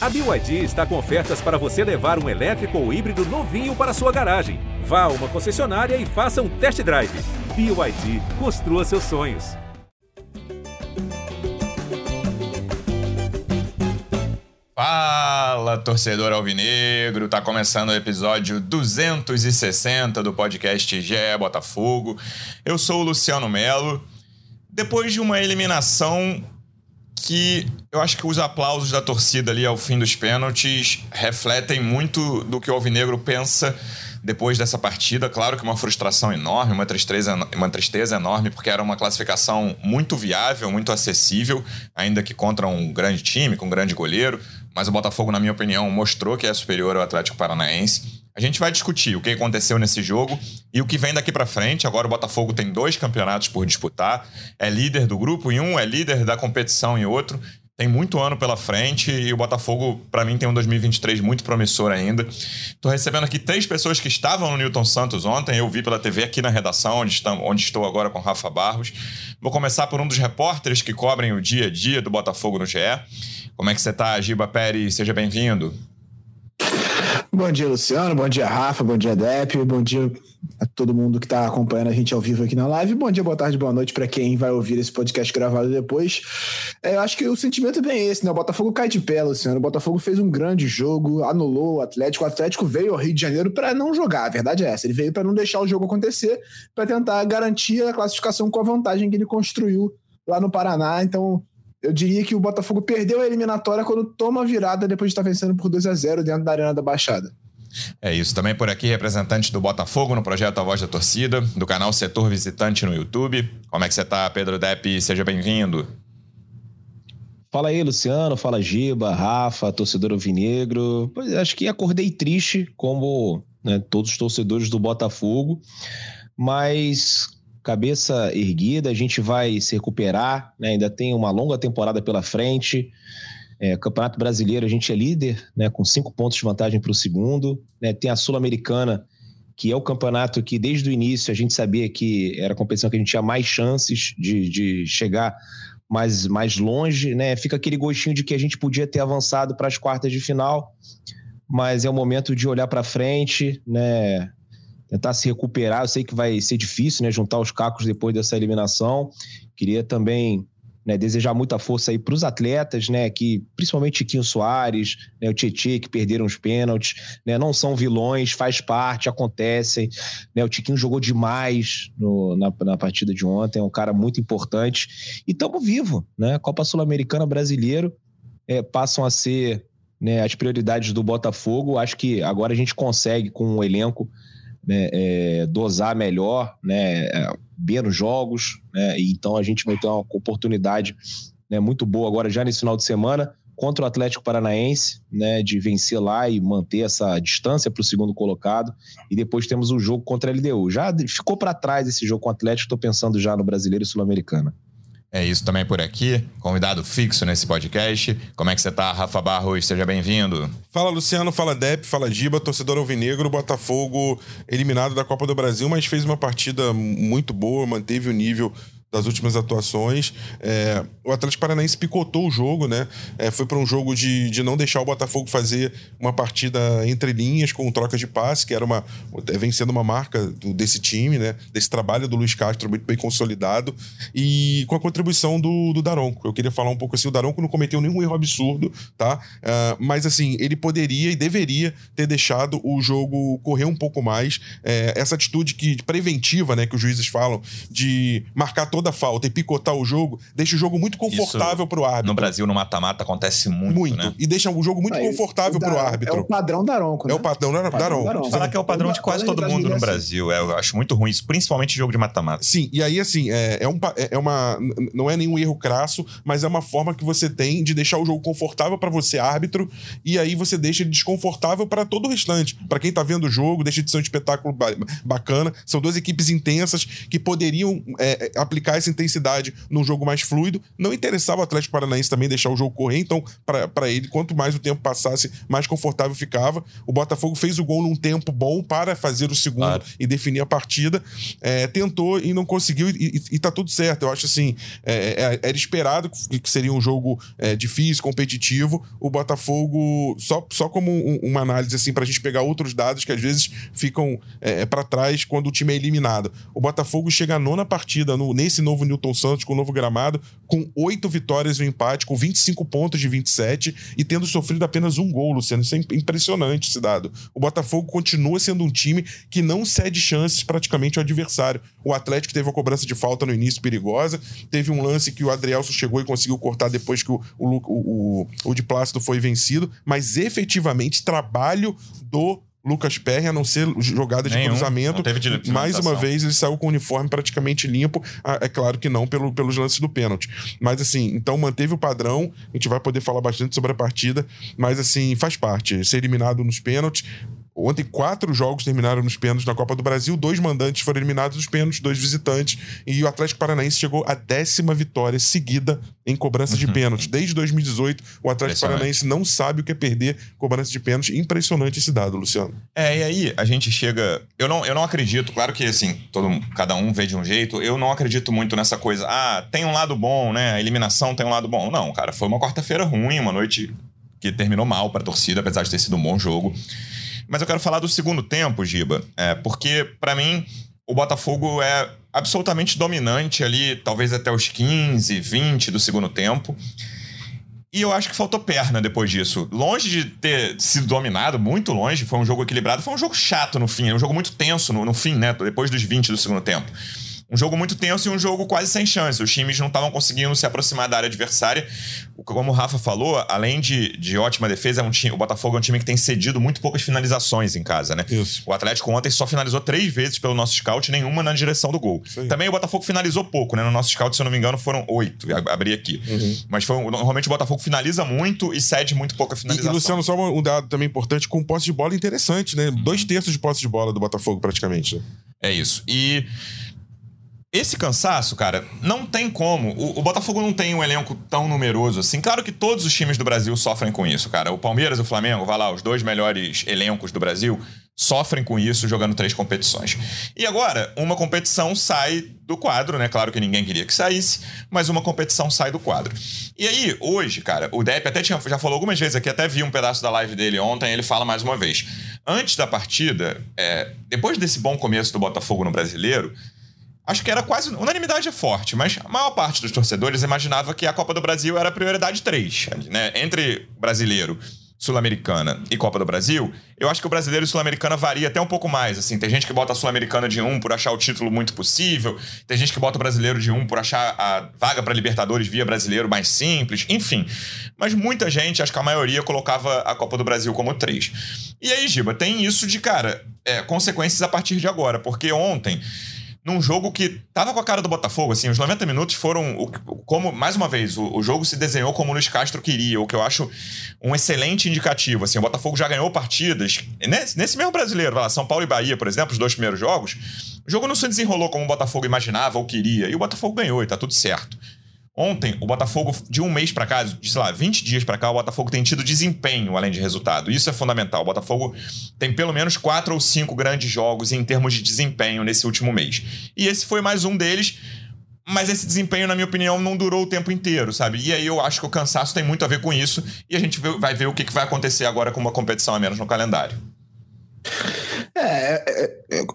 A BYD está com ofertas para você levar um elétrico ou híbrido novinho para sua garagem. Vá a uma concessionária e faça um test drive. BYD, construa seus sonhos. Fala, torcedor alvinegro! Tá começando o episódio 260 do podcast GE Botafogo. Eu sou o Luciano Melo. Depois de uma eliminação que eu acho que os aplausos da torcida ali ao fim dos pênaltis refletem muito do que o Alvinegro pensa depois dessa partida. Claro que uma frustração enorme, uma tristeza, uma tristeza enorme, porque era uma classificação muito viável, muito acessível, ainda que contra um grande time, com um grande goleiro. Mas o Botafogo, na minha opinião, mostrou que é superior ao Atlético Paranaense. A gente vai discutir o que aconteceu nesse jogo e o que vem daqui para frente. Agora o Botafogo tem dois campeonatos por disputar, é líder do grupo em um, é líder da competição em outro. Tem muito ano pela frente e o Botafogo, para mim, tem um 2023 muito promissor ainda. Estou recebendo aqui três pessoas que estavam no Newton Santos ontem. Eu vi pela TV aqui na redação, onde, estamos, onde estou agora com Rafa Barros. Vou começar por um dos repórteres que cobrem o dia a dia do Botafogo no GE. Como é que você está, Giba Pérez? Seja bem-vindo. Bom dia, Luciano. Bom dia, Rafa. Bom dia, Dep. Bom dia a todo mundo que está acompanhando a gente ao vivo aqui na live. Bom dia, boa tarde, boa noite para quem vai ouvir esse podcast gravado depois. É, eu acho que o sentimento é bem esse, né? O Botafogo cai de pé, Luciano. O Botafogo fez um grande jogo, anulou o Atlético. O Atlético veio ao Rio de Janeiro para não jogar. A verdade é essa. Ele veio para não deixar o jogo acontecer, para tentar garantir a classificação com a vantagem que ele construiu lá no Paraná. Então, eu diria que o Botafogo perdeu a eliminatória quando toma a virada depois de estar vencendo por 2 a 0 dentro da Arena da Baixada. É isso. Também por aqui, representante do Botafogo no projeto A Voz da Torcida, do canal Setor Visitante no YouTube. Como é que você tá, Pedro Depp? Seja bem-vindo. Fala aí, Luciano. Fala, Giba, Rafa, torcedor alvinegro. Pois acho que acordei triste, como né, todos os torcedores do Botafogo, mas cabeça erguida, a gente vai se recuperar, né? ainda tem uma longa temporada pela frente. É, Campeonato Brasileiro, a gente é líder, né, com cinco pontos de vantagem para o segundo. Né, tem a Sul-Americana, que é o campeonato que desde o início a gente sabia que era a competição que a gente tinha mais chances de, de chegar mais, mais longe. Né? Fica aquele gostinho de que a gente podia ter avançado para as quartas de final, mas é o momento de olhar para frente, né? Tentar se recuperar. Eu sei que vai ser difícil, né? Juntar os cacos depois dessa eliminação. Queria também né, desejar muita força aí para os atletas, né? Que principalmente Chiquinho Soares, né, o Tietchan, que perderam os pênaltis, né? Não são vilões, faz parte, acontecem. Né, o Tiquinho jogou demais no, na, na partida de ontem, é um cara muito importante. E estamos vivo, né? Copa Sul-Americana brasileiro é, passam a ser né, as prioridades do Botafogo. Acho que agora a gente consegue, com o elenco né, é, dosar melhor, né, é, menos jogos, né, então a gente vai ter uma oportunidade né, muito boa agora já nesse final de semana contra o Atlético Paranaense, né, de vencer lá e manter essa distância para o segundo colocado, e depois temos o jogo contra a LDU. Já ficou para trás esse jogo com o Atlético, estou pensando já no Brasileiro e Sul-Americana. É isso também por aqui. Convidado fixo nesse podcast. Como é que você tá, Rafa Barros? Seja bem-vindo. Fala, Luciano. Fala, Dep. Fala, Giba. Torcedor alvinegro. Botafogo eliminado da Copa do Brasil, mas fez uma partida muito boa, manteve o nível das últimas atuações. É, o Atlético Paranaense picotou o jogo, né? É, foi para um jogo de, de não deixar o Botafogo fazer uma partida entre linhas com troca de passe, que era uma vem sendo uma marca do, desse time, né? Desse trabalho do Luiz Castro muito bem consolidado e com a contribuição do, do Daronco. Eu queria falar um pouco assim, o Daronco não cometeu nenhum erro absurdo, tá? Uh, mas assim, ele poderia e deveria ter deixado o jogo correr um pouco mais. É, essa atitude que preventiva, né, que os juízes falam de marcar toda a falta e picotar o jogo, deixa o jogo muito confortável para o árbitro. No Brasil, no mata-mata, acontece muito, muito. Né? E deixa o jogo muito Aí, confortável para o árbitro. É o padrão Daronco, né? É o padrão da Daronco. Falar que é o padrão de quase todo mundo no Brasil. É, eu acho muito ruim isso, principalmente jogo de mata-mata. Sim, e aí, assim, é, é, um, é, é uma. Não é nenhum erro crasso, mas é uma forma que você tem de deixar o jogo confortável para você, árbitro, e aí você deixa ele desconfortável para todo o restante. Para quem tá vendo o jogo, deixa de ser um espetáculo bacana. São duas equipes intensas que poderiam é, aplicar aplicar essa intensidade num jogo mais fluido. Não interessava o Atlético Paranaense também deixar o jogo correr, então, para ele, quanto mais o tempo passasse, mais confortável ficava. O Botafogo fez o gol num tempo bom para fazer o segundo claro. e definir a partida. É, tentou e não conseguiu, e, e, e tá tudo certo. Eu acho assim, é, é, era esperado que seria um jogo é, difícil, competitivo. O Botafogo, só, só como um, uma análise assim, pra gente pegar outros dados que às vezes ficam é, para trás quando o time é eliminado. O Botafogo chega à nona partida no, nesse novo Newton Santos, com o novo gramado, com oito vitórias e um empate, com 25 pontos de 27 e tendo sofrido apenas um gol, Luciano. Isso é impressionante esse dado. O Botafogo continua sendo um time que não cede chances praticamente ao adversário. O Atlético teve uma cobrança de falta no início perigosa, teve um lance que o Adrielso chegou e conseguiu cortar depois que o, o, o, o, o de Plácido foi vencido, mas efetivamente trabalho do Lucas Perry, a não ser jogada de Nenhum, cruzamento. Mais uma vez, ele saiu com o uniforme praticamente limpo. Ah, é claro que não pelo, pelos lances do pênalti. Mas assim, então manteve o padrão. A gente vai poder falar bastante sobre a partida. Mas assim, faz parte. Ser eliminado nos pênaltis Ontem, quatro jogos terminaram nos pênaltis na Copa do Brasil, dois mandantes foram eliminados nos pênaltis, dois visitantes, e o Atlético Paranaense chegou à décima vitória seguida em cobrança de uhum. pênaltis. Desde 2018, o Atlético Paranaense não sabe o que é perder cobrança de pênaltis. Impressionante esse dado, Luciano. É, e aí a gente chega. Eu não, eu não acredito, claro que assim, todo, cada um vê de um jeito, eu não acredito muito nessa coisa. Ah, tem um lado bom, né? A eliminação tem um lado bom. Não, cara, foi uma quarta-feira ruim, uma noite que terminou mal para a torcida, apesar de ter sido um bom jogo. Mas eu quero falar do segundo tempo, Giba, é, porque para mim o Botafogo é absolutamente dominante ali, talvez até os 15, 20 do segundo tempo. E eu acho que faltou perna depois disso. Longe de ter sido dominado, muito longe, foi um jogo equilibrado, foi um jogo chato no fim, um jogo muito tenso no, no fim, né? Depois dos 20 do segundo tempo um jogo muito tenso e um jogo quase sem chance. Os times não estavam conseguindo se aproximar da área adversária. Como o Rafa falou, além de, de ótima defesa, é um time, o Botafogo é um time que tem cedido muito poucas finalizações em casa, né? Isso. O Atlético ontem só finalizou três vezes pelo nosso scout, nenhuma na direção do gol. Também o Botafogo finalizou pouco, né? No nosso scout, se eu não me engano, foram oito. Abri aqui. Uhum. Mas foi, normalmente o Botafogo finaliza muito e cede muito pouca finalização. E, e Luciano, só um dado também importante, com posse de bola interessante, né? Uhum. Dois terços de posse de bola do Botafogo, praticamente. Né? É isso. E esse cansaço, cara, não tem como. O, o, Botafogo não tem um elenco tão numeroso assim. Claro que todos os times do Brasil sofrem com isso, cara. O Palmeiras e o Flamengo, vai lá, os dois melhores elencos do Brasil, sofrem com isso jogando três competições. E agora, uma competição sai do quadro, né? Claro que ninguém queria que saísse, mas uma competição sai do quadro. E aí, hoje, cara, o Depp até tinha, já falou algumas vezes aqui, até vi um pedaço da live dele ontem, ele fala mais uma vez. Antes da partida, é, depois desse bom começo do Botafogo no brasileiro acho que era quase. Unanimidade é forte, mas a maior parte dos torcedores imaginava que a Copa do Brasil era prioridade 3. Né? Entre brasileiro, Sul-Americana e Copa do Brasil, eu acho que o brasileiro e Sul-Americana varia até um pouco mais. Assim, tem gente que bota a Sul-Americana de um por achar o título muito possível, tem gente que bota o brasileiro de um por achar a vaga para Libertadores via brasileiro mais simples, enfim. Mas muita gente, acho que a maioria, colocava a Copa do Brasil como 3. E aí, Giba, tem isso de, cara, é, consequências a partir de agora, porque ontem num jogo que tava com a cara do Botafogo, assim, os 90 minutos foram o, como, mais uma vez, o, o, jogo se desenhou como o Luiz Castro queria, o que eu acho um excelente indicativo, assim, o Botafogo já ganhou partidas, nesse, nesse mesmo brasileiro, lá, São Paulo e Bahia, por exemplo, os dois primeiros jogos, o jogo não se desenrolou como o Botafogo imaginava ou queria, e o Botafogo ganhou, e tá tudo certo. Ontem, o Botafogo, de um mês para cá, de sei lá, 20 dias para cá, o Botafogo tem tido desempenho além de resultado. Isso é fundamental. O Botafogo tem pelo menos quatro ou cinco grandes jogos em termos de desempenho nesse último mês. E esse foi mais um deles. Mas esse desempenho, na minha opinião, não durou o tempo inteiro, sabe? E aí eu acho que o cansaço tem muito a ver com isso. E a gente vai ver o que vai acontecer agora com uma competição a menos no calendário. É, é, é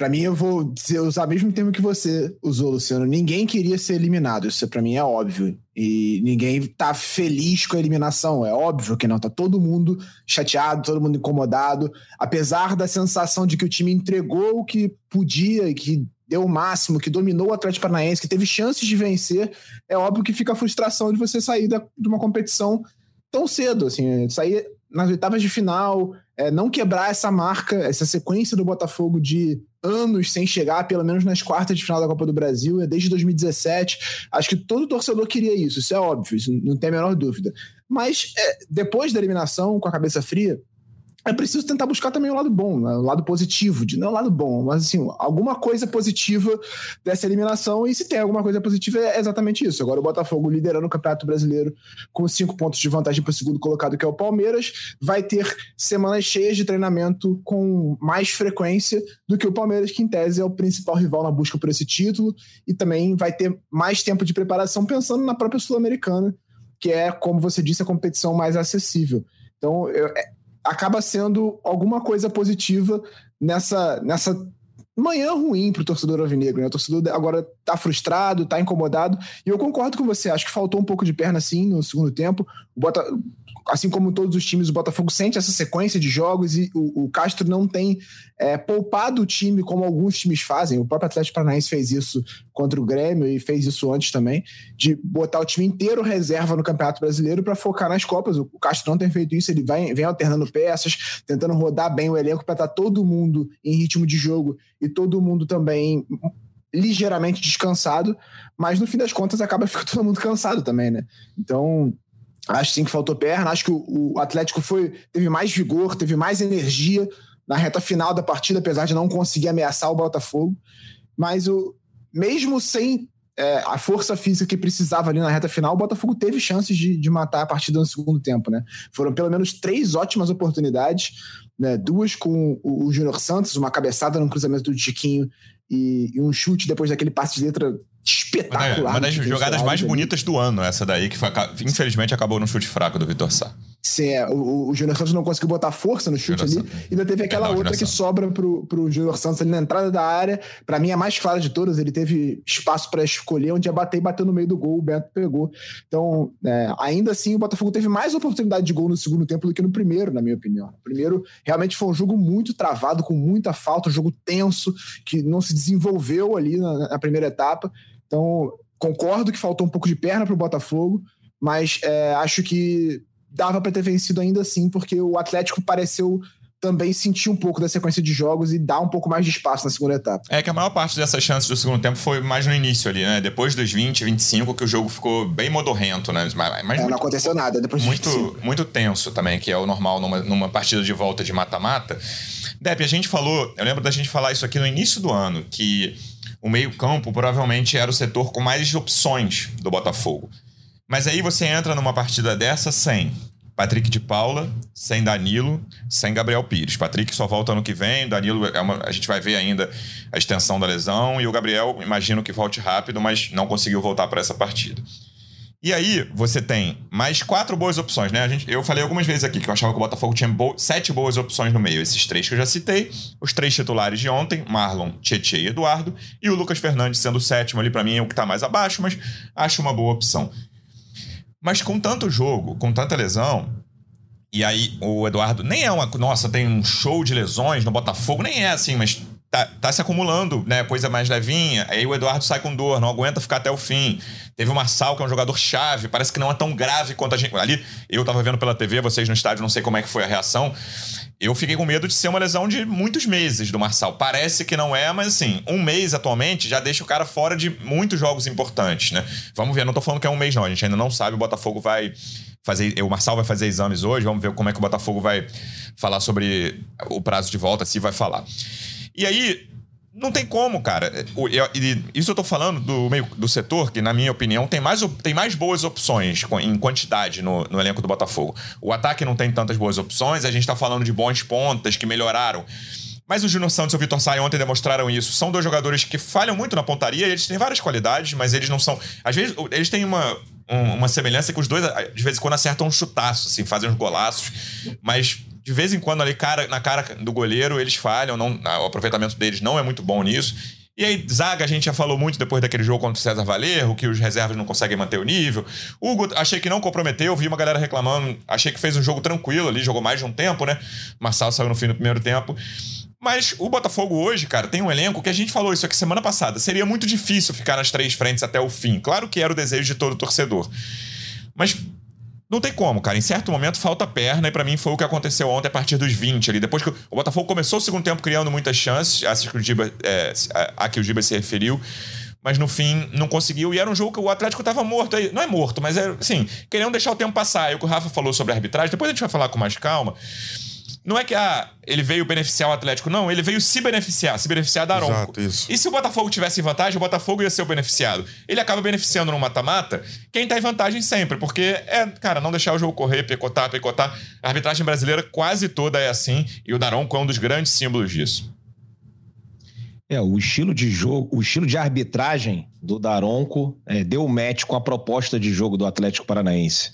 para mim, eu vou dizer, usar o mesmo termo que você usou, Luciano. Ninguém queria ser eliminado, isso para mim é óbvio. E ninguém tá feliz com a eliminação, é óbvio que não. Tá todo mundo chateado, todo mundo incomodado. Apesar da sensação de que o time entregou o que podia e que deu o máximo, que dominou o Atlético Paranaense, que teve chances de vencer, é óbvio que fica a frustração de você sair da, de uma competição tão cedo, assim, sair nas oitavas de final, é, não quebrar essa marca, essa sequência do Botafogo de anos sem chegar, pelo menos nas quartas de final da Copa do Brasil, é desde 2017. Acho que todo torcedor queria isso, isso é óbvio, isso não tem a menor dúvida. Mas é, depois da eliminação, com a cabeça fria, é preciso tentar buscar também o lado bom, né? o lado positivo, de, não o lado bom, mas assim, alguma coisa positiva dessa eliminação, e se tem alguma coisa positiva é exatamente isso. Agora o Botafogo liderando o Campeonato Brasileiro com cinco pontos de vantagem para o segundo colocado, que é o Palmeiras, vai ter semanas cheias de treinamento com mais frequência do que o Palmeiras, que em tese é o principal rival na busca por esse título, e também vai ter mais tempo de preparação pensando na própria Sul-Americana, que é, como você disse, a competição mais acessível. Então, eu, é, acaba sendo alguma coisa positiva nessa, nessa manhã ruim para o torcedor alvinegro. Né? O torcedor agora está frustrado, está incomodado. E eu concordo com você. Acho que faltou um pouco de perna, sim, no segundo tempo. Bota, assim como todos os times, o Botafogo sente essa sequência de jogos e o, o Castro não tem é, poupado o time como alguns times fazem. O próprio Atlético Paranaense fez isso contra o Grêmio e fez isso antes também, de botar o time inteiro reserva no Campeonato Brasileiro para focar nas Copas. O Castro não tem feito isso, ele vai, vem alternando peças, tentando rodar bem o elenco para estar tá todo mundo em ritmo de jogo e todo mundo também ligeiramente descansado, mas no fim das contas acaba ficando todo mundo cansado também, né? Então, Acho sim que faltou perna. Acho que o, o Atlético foi teve mais vigor, teve mais energia na reta final da partida, apesar de não conseguir ameaçar o Botafogo. Mas o, mesmo sem é, a força física que precisava ali na reta final, o Botafogo teve chances de, de matar a partida no segundo tempo. Né? Foram pelo menos três ótimas oportunidades, né? duas com o, o Júnior Santos, uma cabeçada no cruzamento do Chiquinho e, e, um chute depois daquele passe de letra espetacular. Uma das jogadas mais bonitas do ano, essa daí, que foi, infelizmente acabou no chute fraco do Vitor Sá. Sim, é, o, o Júnior Santos não conseguiu botar força no chute ali. E ainda teve aquela é, não, outra que sobra pro, pro Júnior Santos ali na entrada da área. Para mim, a mais clara de todas. Ele teve espaço para escolher onde ia bater e bateu no meio do gol. O Beto pegou. Então, é, ainda assim, o Botafogo teve mais oportunidade de gol no segundo tempo do que no primeiro, na minha opinião. O primeiro realmente foi um jogo muito travado, com muita falta, um jogo tenso, que não se desenvolveu ali na, na primeira etapa. Então, concordo que faltou um pouco de perna para o Botafogo, mas é, acho que dava para ter vencido ainda assim, porque o Atlético pareceu também sentir um pouco da sequência de jogos e dar um pouco mais de espaço na segunda etapa. É que a maior parte dessas chances do segundo tempo foi mais no início ali, né? Depois dos 20, 25, que o jogo ficou bem modorrento, né? Mas, é, muito, não aconteceu nada depois muito, 25. Muito tenso também, que é o normal numa, numa partida de volta de mata-mata. Depp, a gente falou, eu lembro da gente falar isso aqui no início do ano, que o meio-campo provavelmente era o setor com mais opções do Botafogo. Mas aí você entra numa partida dessa sem Patrick de Paula, sem Danilo, sem Gabriel Pires. Patrick só volta ano que vem, Danilo é uma, a gente vai ver ainda a extensão da lesão e o Gabriel imagino que volte rápido, mas não conseguiu voltar para essa partida. E aí, você tem mais quatro boas opções, né? A gente, eu falei algumas vezes aqui que eu achava que o Botafogo tinha bo sete boas opções no meio. Esses três que eu já citei, os três titulares de ontem, Marlon, Tietchan e Eduardo, e o Lucas Fernandes sendo o sétimo ali, para mim é o que tá mais abaixo, mas acho uma boa opção. Mas com tanto jogo, com tanta lesão, e aí o Eduardo nem é uma. Nossa, tem um show de lesões no Botafogo, nem é assim, mas tá, tá se acumulando, né? Coisa mais levinha. Aí o Eduardo sai com dor, não aguenta ficar até o fim. Teve o Marçal, que é um jogador chave, parece que não é tão grave quanto a gente. Ali, eu tava vendo pela TV, vocês no estádio, não sei como é que foi a reação. Eu fiquei com medo de ser uma lesão de muitos meses do Marçal. Parece que não é, mas assim, um mês atualmente já deixa o cara fora de muitos jogos importantes, né? Vamos ver, não tô falando que é um mês, não. A gente ainda não sabe, o Botafogo vai fazer. O Marçal vai fazer exames hoje, vamos ver como é que o Botafogo vai falar sobre o prazo de volta, se vai falar. E aí, não tem como, cara. Isso eu tô falando do meio do setor, que, na minha opinião, tem mais, tem mais boas opções em quantidade no, no elenco do Botafogo. O ataque não tem tantas boas opções, a gente tá falando de bons pontas que melhoraram. Mas o Júnior Santos e o Vitor Sai ontem demonstraram isso. São dois jogadores que falham muito na pontaria, eles têm várias qualidades, mas eles não são. Às vezes, eles têm uma, uma semelhança que os dois, de vez em quando, acertam um chutaço, assim, fazem uns golaços, mas de vez em quando ali cara, na cara do goleiro eles falham, não, o aproveitamento deles não é muito bom nisso. E aí, zaga, a gente já falou muito depois daquele jogo contra o César Valerro, que os reservas não conseguem manter o nível. Hugo, achei que não comprometeu, vi uma galera reclamando, achei que fez um jogo tranquilo ali, jogou mais de um tempo, né? Marçal saiu no fim do primeiro tempo. Mas o Botafogo hoje, cara, tem um elenco que a gente falou isso aqui semana passada. Seria muito difícil ficar nas três frentes até o fim. Claro que era o desejo de todo torcedor. Mas não tem como, cara. Em certo momento falta perna, e para mim foi o que aconteceu ontem a partir dos 20 ali. Depois que o Botafogo começou o segundo tempo criando muitas chances, essas que o Giba, é, a que o Giba se referiu, mas no fim não conseguiu. E era um jogo que o Atlético tava morto. Não é morto, mas é assim, querendo deixar o tempo passar. E o que o Rafa falou sobre a arbitragem, depois a gente vai falar com mais calma. Não é que ah, ele veio beneficiar o Atlético, não, ele veio se beneficiar, se beneficiar da Aronco. Exato, isso. E se o Botafogo tivesse vantagem, o Botafogo ia ser o beneficiado. Ele acaba beneficiando no mata-mata quem tá em vantagem sempre, porque é, cara, não deixar o jogo correr, picotar, picotar. A arbitragem brasileira quase toda é assim, e o Daronco é um dos grandes símbolos disso. É, o estilo de jogo, o estilo de arbitragem do Daronco é, deu match com a proposta de jogo do Atlético Paranaense.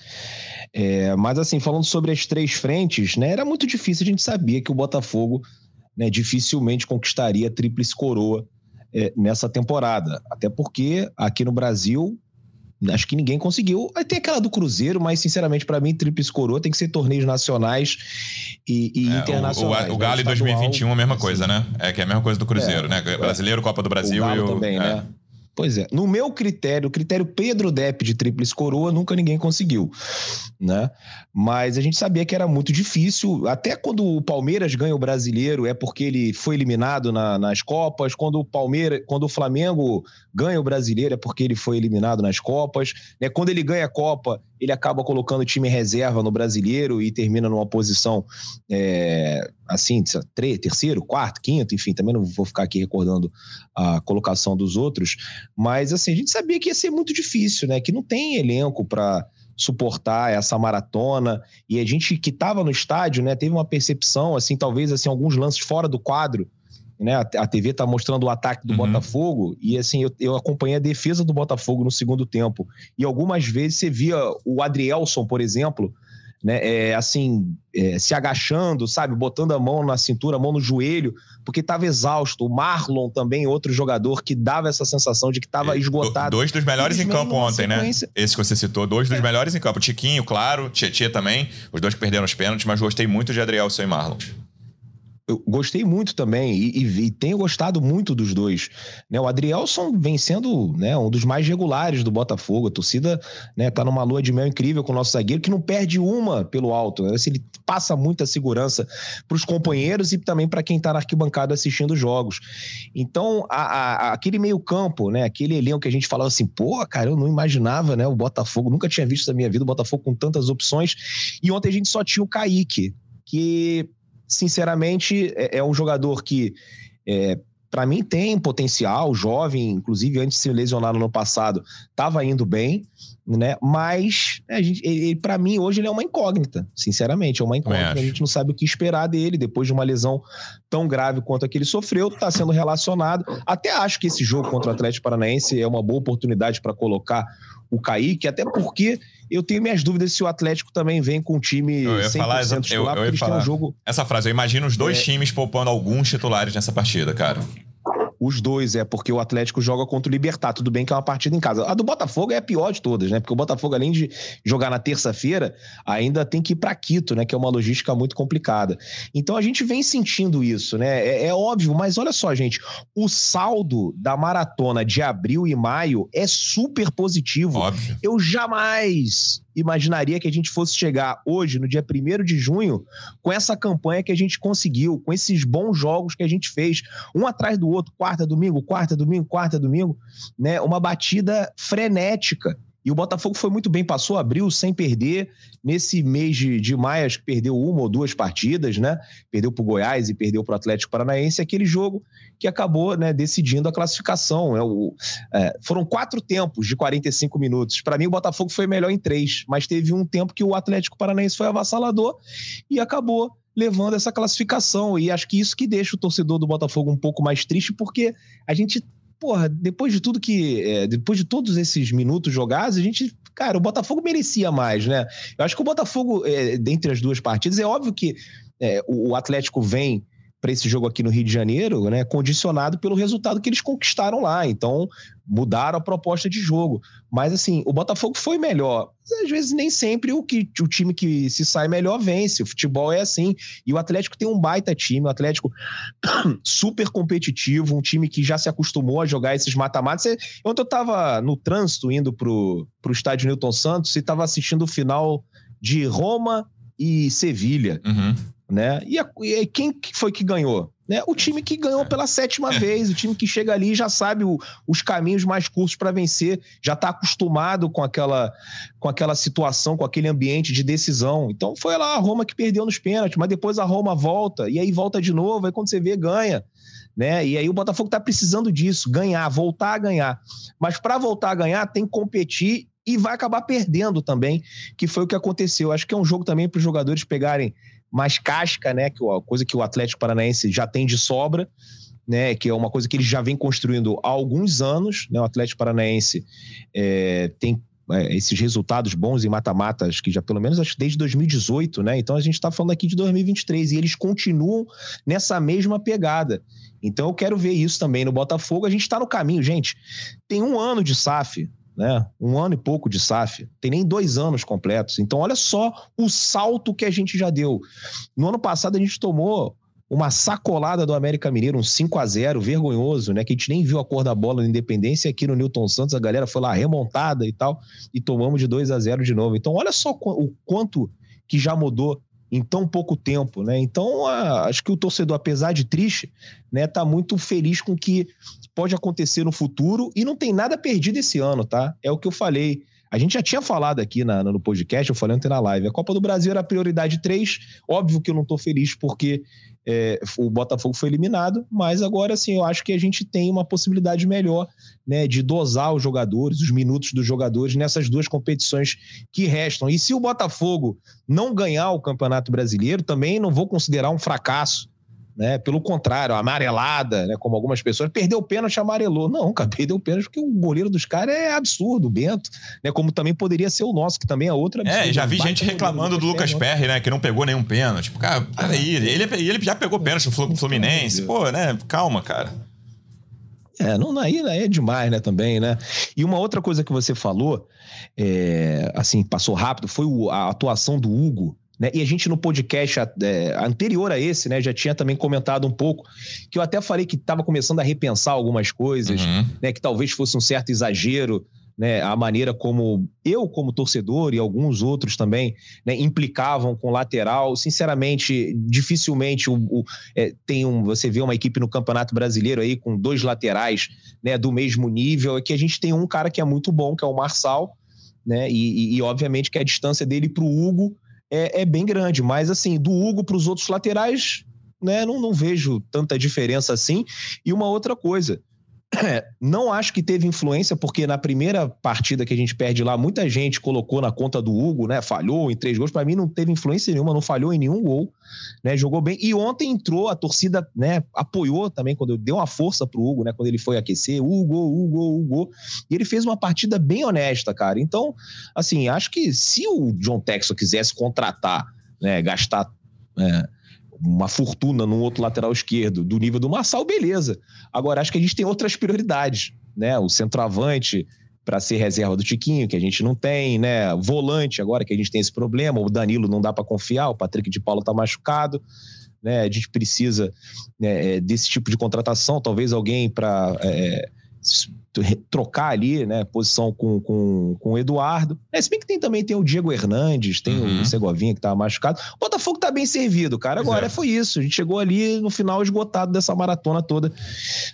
É, mas assim, falando sobre as três frentes, né, era muito difícil, a gente sabia que o Botafogo né, dificilmente conquistaria a tríplice coroa é, nessa temporada. Até porque aqui no Brasil, acho que ninguém conseguiu. Aí tem aquela do Cruzeiro, mas sinceramente, para mim, tríplice coroa tem que ser torneios nacionais e, e É, internacionais. o, o, o né? Galo em Estadual, 2021 a mesma assim, coisa, né? É que é a mesma coisa do Cruzeiro, É, né? Brasileiro, Copa do Brasil o Galo e o. também, é. né? Pois é. No meu critério, o critério Pedro Depp de tríplice coroa, nunca ninguém conseguiu, né? Mas a gente sabia que era muito difícil. Até quando o Palmeiras ganha o brasileiro, é porque ele foi eliminado na- nas Copas. Quando o Palmeiras, quando o Flamengo ganha o brasileiro, é porque ele foi eliminado nas Copas. Né? Quando ele ganha a Copa, ele acaba colocando o time reserva no brasileiro e termina numa posição é, assim, tre- terceiro, quarto, quinto, enfim, também não vou ficar aqui recordando a colocação dos outros, mas assim, a gente sabia que ia ser muito difícil, né? Que não tem elenco para suportar essa maratona e a gente que estava no estádio, né, teve uma percepção assim, talvez assim alguns lances fora do quadro, né? A, a TV tá mostrando o ataque do Uhum. Botafogo e assim, eu, eu acompanhei a defesa do Botafogo no segundo tempo e algumas vezes você via o Adrielson, por exemplo, né, é, assim, é, se agachando, sabe, botando a mão na cintura, a mão no joelho, porque estava exausto. O Marlon também, outro jogador que dava essa sensação de que estava Do- esgotado. Dois dos melhores em campo ontem, né? Esse que você citou, dois dos melhores em campo. Tiquinho, claro, Tietchan também. Os dois que perderam os pênaltis, mas gostei muito de Adrielson e Marlon. Eu gostei muito também e, e- e tenho gostado muito dos dois. Né, o Adrielson vem sendo né, um dos mais regulares do Botafogo. A torcida né, tá numa lua de mel incrível com o nosso zagueiro, que não perde uma pelo alto. Né? Ele passa muita segurança para os companheiros e também para quem está na arquibancada assistindo os jogos. Então, a- a- aquele meio-campo, né, aquele elenco que a gente falava assim, pô, cara, eu não imaginava né, o Botafogo, nunca tinha visto na minha vida o Botafogo com tantas opções. E ontem a gente só tinha o Kaique, que sinceramente, é, é um jogador que, é, para mim, tem potencial, jovem, inclusive antes de se lesionar no ano passado, estava indo bem, né? Mas, a gente, ele, para mim, hoje ele é uma incógnita, sinceramente, é uma incógnita. A gente não sabe o que esperar dele depois de uma lesão tão grave quanto a que ele sofreu, está sendo relacionado. Até acho que esse jogo contra o Atlético Paranaense é uma boa oportunidade para colocar o Kaique, até porque eu tenho minhas dúvidas se o Atlético também vem com um time Eu ia 100% falar exa- eu- titular, eu ia falar. um jogo Essa frase, eu imagino os dois É. times poupando alguns titulares nessa partida, cara. Os dois, é porque o Atlético joga contra o Libertar. Tudo bem que é uma partida em casa. A do Botafogo é a pior de todas, né? Porque o Botafogo, além de jogar na terça-feira, ainda tem que ir para Quito, né? Que é uma logística muito complicada. Então a gente vem sentindo isso, né? É, é óbvio, mas olha só, gente. O saldo da maratona de abril e maio é super positivo. Óbvio. Eu jamais imaginaria que a gente fosse chegar hoje, no dia 1 de junho, com essa campanha que a gente conseguiu, com esses bons jogos que a gente fez, um atrás do outro, quarta, domingo, quarta, domingo, quarta, domingo, né? Uma batida frenética. E o Botafogo foi muito bem, passou abril sem perder. Nesse mês de, de maio, acho que perdeu uma ou duas partidas, né? Perdeu para o Goiás e perdeu para o Atlético Paranaense, aquele jogo que acabou né, decidindo a classificação. É o, é, foram quatro tempos de 45 minutos. Para mim, o Botafogo foi melhor em três, mas teve um tempo que o Atlético Paranaense foi avassalador e acabou levando essa classificação. E acho que isso que deixa o torcedor do Botafogo um pouco mais triste, porque a gente, porra, depois de tudo que. é, depois de todos esses minutos jogados, a gente. Cara, o Botafogo merecia mais, né? Eu acho que o Botafogo, é, dentre as duas partidas, é óbvio que é, o Atlético vem para esse jogo aqui no Rio de Janeiro, né, condicionado pelo resultado que eles conquistaram lá. Então, mudaram a proposta de jogo. Mas, assim, o Botafogo foi melhor. Às vezes, nem sempre o, que, o time que se sai melhor vence. O futebol é assim. E o Atlético tem um baita time. O Atlético super competitivo, um time que já se acostumou a jogar esses mata-matas. Ontem eu estava no trânsito indo pro, pro estádio Newton Santos e estava assistindo o final de Roma e Sevilha Uhum. Né? E, a- e quem que foi que ganhou? Né? O time que ganhou pela sétima vez, o time que chega ali já sabe o, os caminhos mais curtos para vencer, já está acostumado com aquela, com aquela situação, com aquele ambiente de decisão. Então foi lá a Roma que perdeu nos pênaltis, mas depois a Roma volta, e aí volta de novo, aí quando você vê, ganha. Né? E aí o Botafogo está precisando disso, ganhar, voltar a ganhar. Mas para voltar a ganhar, tem que competir e vai acabar perdendo também, que foi o que aconteceu. Acho que é um jogo também para os jogadores pegarem mais casca, né? Que a coisa que o Atlético Paranaense já tem de sobra, né? Que é uma coisa que ele já vem construindo há alguns anos. Né? O Atlético Paranaense é, tem é, esses resultados bons em mata-matas que já pelo menos acho desde 2018, né? Então a gente está falando aqui de 2023 e eles continuam nessa mesma pegada. Então eu quero ver isso também no Botafogo. A gente está no caminho, gente. Tem um ano de SAF, né? Um ano e pouco de SAF, tem nem dois anos completos. Então, olha só o salto que a gente já deu. No ano passado, a gente tomou uma sacolada do América Mineiro, um 5 a 0 vergonhoso, né? Que a gente nem viu a cor da bola na Independência. Aqui no Newton Santos, a galera foi lá remontada e tal, e tomamos de 2 a 0 de novo. Então, olha só o quanto que já mudou em tão pouco tempo, né? Então, acho que o torcedor, apesar de triste, né, tá muito feliz com o que pode acontecer no futuro e não tem nada perdido esse ano, tá? É o que eu falei. A gente já tinha falado aqui na, no podcast, eu falei ontem na live. A Copa do Brasil era a prioridade 3. Óbvio que eu não tô feliz porque é, o Botafogo foi eliminado, mas agora sim eu acho que a gente tem uma possibilidade melhor né, de dosar os jogadores, os minutos dos jogadores nessas duas competições que restam. E se o Botafogo não ganhar o Campeonato Brasileiro, também não vou considerar um fracasso né? Pelo contrário, amarelada, né? Como algumas pessoas, perdeu o pênalti, amarelou. Não, cara, perdeu o pênalti porque o goleiro dos caras é absurdo, o Bento, né? Como também poderia ser o nosso, que também é outra É, já vi gente reclamando do Lucas Perry, né? Que não pegou nenhum pênalti. Tipo, cara, peraí, ele, ele já pegou pênalti no Fluminense. Pô, né? Calma, cara. É, não, aí, é demais, né, também, né? E uma outra coisa que você falou, é, assim, passou rápido, foi a atuação do Hugo né? E a gente no podcast é, anterior a esse, né, já tinha também comentado um pouco, que eu até falei que estava começando a repensar algumas coisas, uhum. né, que talvez fosse um certo exagero, né, a maneira como eu, como torcedor, e alguns outros também, né, implicavam com lateral. Sinceramente, dificilmente o, o é, tem um. Você vê uma equipe no Campeonato Brasileiro aí com dois laterais né, do mesmo nível. Aqui a gente tem um cara que é muito bom, que é o Marçal, né? E, e, e obviamente que a distância dele para o Hugo é, é bem grande. Mas, assim, do Hugo para os outros laterais, né, não, não vejo tanta diferença assim. E uma outra coisa, não acho que teve influência, porque na primeira partida que a gente perde lá, muita gente colocou na conta do Hugo, né? Falhou em três gols. Para mim, não teve influência nenhuma, não falhou em nenhum gol, né? Jogou bem. E ontem entrou, a torcida, né? Apoiou também, quando deu uma força pro Hugo, né? Quando ele foi aquecer, Hugo, Hugo, Hugo. E ele fez uma partida bem honesta, cara. Então, assim, acho que se o John Texo quisesse contratar, né? Gastar. É, uma fortuna no outro lateral esquerdo do nível do Marçal, beleza. Agora, acho que a gente tem outras prioridades, né? O centroavante para ser reserva do Tiquinho, que a gente não tem, né? Volante, agora que a gente tem esse problema, o Danilo não dá para confiar, o Patrick de Paulo está machucado, né? A gente precisa né, desse tipo de contratação, talvez alguém para é, trocar ali, né, posição com, com, com o Eduardo. É, se bem que tem também tem o Diego Hernandes, tem uhum. o Segovinha que tava machucado. O Botafogo tá bem servido, cara. Agora é. foi isso. A gente chegou ali no final esgotado dessa maratona toda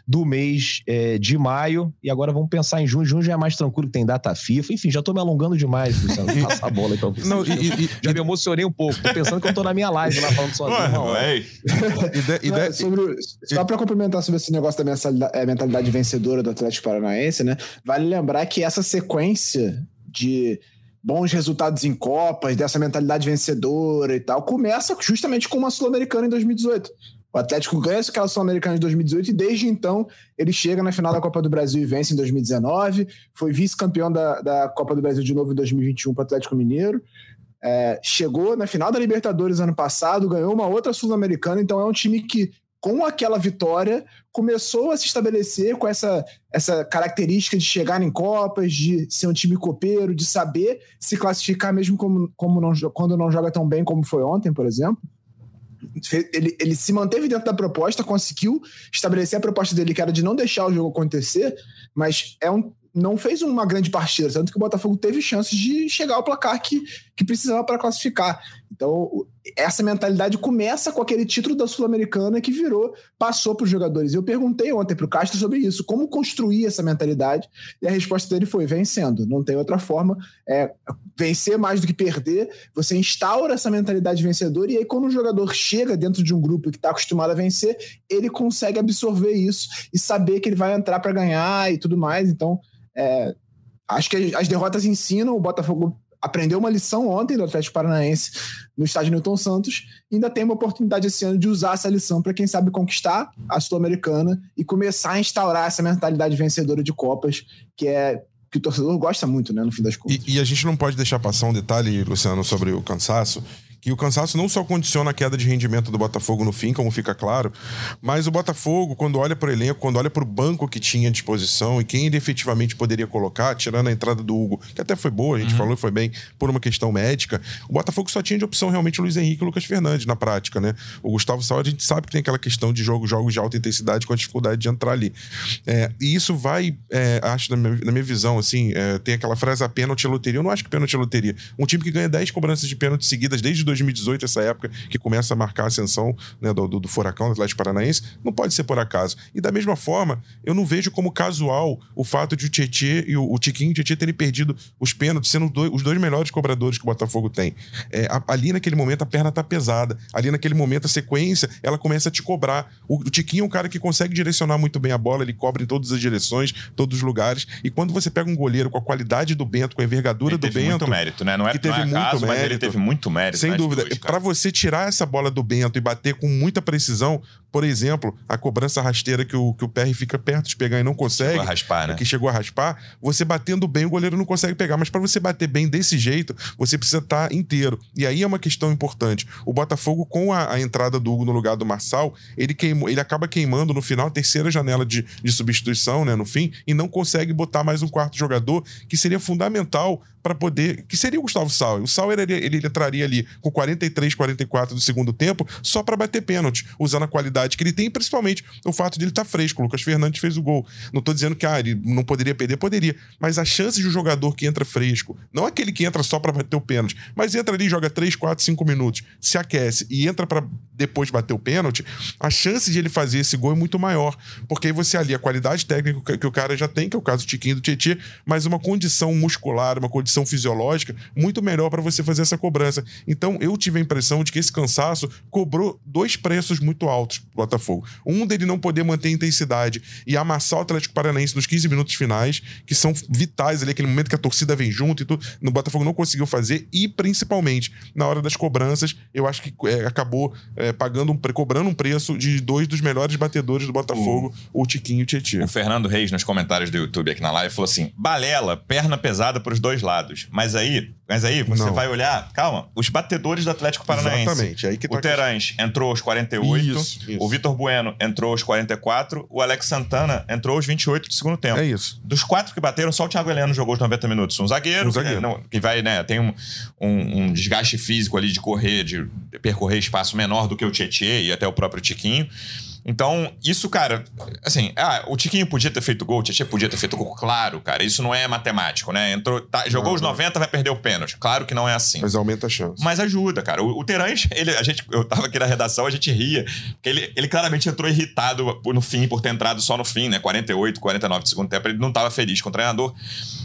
do mês é, de maio. E agora vamos pensar em junho. Junho já é mais tranquilo, tem data FIFA. Enfim, já tô me alongando demais, Luciano. Passar a bola então. Não, e, e, já me emocionei um pouco. Tô pensando que eu tô na minha live lá falando sozinho. Ué, Não, sobre, só pra complementar sobre esse negócio da mentalidade, é, mentalidade vencedora do Atlético Paranaense Paranaense, né? Vale lembrar que essa sequência de bons resultados em Copas, dessa mentalidade vencedora e tal, começa justamente com uma Sul-Americana em 2018. O Atlético ganha aquela Sul-Americana de 2018 e desde então ele chega na final da Copa do Brasil e vence em 2019. Foi vice-campeão da, da Copa do Brasil de novo em 2021 para o Atlético Mineiro. É, chegou na final da Libertadores ano passado, ganhou uma outra Sul-Americana, então é um time que com aquela vitória, começou a se estabelecer com essa, essa característica de chegar em Copas, de ser um time copeiro, de saber se classificar mesmo como, como não, quando não joga tão bem como foi ontem, por exemplo. Ele, ele se manteve dentro da proposta, conseguiu estabelecer a proposta dele, que era de não deixar o jogo acontecer, mas é um, não fez uma grande partida, tanto que o Botafogo teve chances de chegar ao placar que, que precisava para classificar. Então, essa mentalidade começa com aquele título da Sul-Americana que virou, passou para os jogadores. Eu perguntei ontem para o Castro sobre isso, como construir essa mentalidade, e a resposta dele foi vencendo. Não tem outra forma. É, vencer mais do que perder, você instaura essa mentalidade vencedora, e aí, quando o jogador chega dentro de um grupo que está acostumado a vencer, ele consegue absorver isso e saber que ele vai entrar para ganhar e tudo mais. Então, é, acho que as derrotas ensinam, o Botafogo aprendeu uma lição ontem do Atlético Paranaense no estádio Newton Santos ainda tem uma oportunidade esse ano de usar essa lição para quem sabe conquistar a Sul-Americana e começar a instaurar essa mentalidade vencedora de Copas, que é que o torcedor gosta muito, né, no fim das contas. E, e a gente não pode deixar passar um detalhe, Luciano, sobre o cansaço, que o cansaço não só condiciona a queda de rendimento do Botafogo no fim, como fica claro, mas o Botafogo, quando olha para o elenco, quando olha para o banco que tinha à disposição e quem ele efetivamente poderia colocar, tirando a entrada do Hugo, que até foi boa, a gente uhum. falou, foi bem por uma questão médica, o Botafogo só tinha de opção realmente o Luiz Henrique e o Lucas Fernandes na prática, né? O Gustavo Sal, a gente sabe que tem aquela questão de jogo, jogos de alta intensidade com a dificuldade de entrar ali. É, e isso vai, é, acho, na minha, na minha, visão, assim, é, tem aquela frase a pênalti loteria. Eu não acho que pênalti é loteria. Um time que ganha 10 cobranças de pênalti seguidas desde 2018, essa época que começa a marcar a ascensão né, do, do, do, Furacão do Atlético Paranaense, não pode ser por acaso. E da mesma forma, eu não vejo como casual o fato de o Tietê e o, o Tiquinho e o terem perdido os pênaltis, sendo dois, os dois melhores cobradores que o Botafogo tem. É, ali naquele momento a perna tá pesada. Ali naquele momento a sequência, ela começa a te cobrar. O, o Tiquinho é um cara que consegue direcionar muito bem a bola, ele cobra em todas as direções, todos os lugares. E quando você pega um goleiro com a qualidade do Bento, com a envergadura ele do teve Bento. muito mérito, né? Não é, que teve não é muito acaso, mérito, mas ele teve muito mérito. Sem dúvida. Para você tirar essa bola do Bento e bater com muita precisão, por exemplo, a cobrança rasteira que o, que o PR fica perto de pegar e não consegue. Chegou a raspar, né? Que chegou a raspar, você batendo bem, o goleiro não consegue pegar. Mas para você bater bem desse jeito, você precisa estar tá inteiro. E aí é uma questão importante. O Botafogo, com a, a, entrada do Hugo no lugar do Marçal, ele, queimou, ele acaba queimando no final a terceira janela de, de substituição, né? No fim, e não consegue botar mais um quarto jogador, que seria fundamental para poder. Que seria o Gustavo Sauer. O Sauer ele, ele, ele entraria ali com 43, 44 do segundo tempo só para bater pênalti, usando a qualidade que ele tem, principalmente o fato de ele estar tá fresco. O Lucas Fernandes fez o gol. Não estou dizendo que ah, ele não poderia perder, poderia. Mas a chance de um jogador que entra fresco, não aquele que entra só para bater o pênalti, mas entra ali, joga 3, 4, 5 minutos, se aquece e entra para depois bater o pênalti, a chance de ele fazer esse gol é muito maior. Porque aí você ali a qualidade técnica que o cara já tem, que é o caso do Tiquinho do Tietchan, mas uma condição muscular, uma condição fisiológica muito melhor para você fazer essa cobrança. Então eu tive a impressão de que esse cansaço cobrou dois preços muito altos Botafogo. Um dele não poder manter a intensidade e amassar o Atlético Paranaense nos 15 minutos finais, que são vitais ali, aquele momento que a torcida vem junto e tudo. No Botafogo não conseguiu fazer, e principalmente na hora das cobranças, eu acho que é, acabou é, pagando um, cobrando um preço de dois dos melhores batedores do Botafogo, o, o Tiquinho e o Tietchan. O Fernando Reis, nos comentários do YouTube aqui na live, falou assim: balela, perna pesada para os dois lados. Mas aí, mas aí você não. vai olhar, calma, os batedores do Atlético Paranaense. Exatamente. Aí que tá o Terãs entrou aos 48, isso, isso. o Vitor Bueno entrou aos 44, o Alex Santana entrou aos 28 do segundo tempo. É isso. Dos quatro que bateram, só o Thiago Heleno jogou os 90 minutos. Um zagueiro, um zagueiro. Que, não, que vai, né, tem um, um, um, desgaste físico ali de correr, de percorrer espaço menor do que o Tietchan e até o próprio Tiquinho. Então, isso, cara, assim, ah, o Tiquinho podia ter feito gol, o Tietchan podia ter feito gol, claro, cara, isso não é matemático, né? Entrou, tá, jogou não, os 90, vai perder o pênalti. Claro que não é assim. Mas aumenta a chance. Mas ajuda, cara. O, o Terãs, ele, a gente, eu tava aqui na redação, a gente ria, porque ele, ele claramente entrou irritado no fim, por ter entrado só no fim, né? 48, 49 de segundo tempo, ele não tava feliz com o treinador.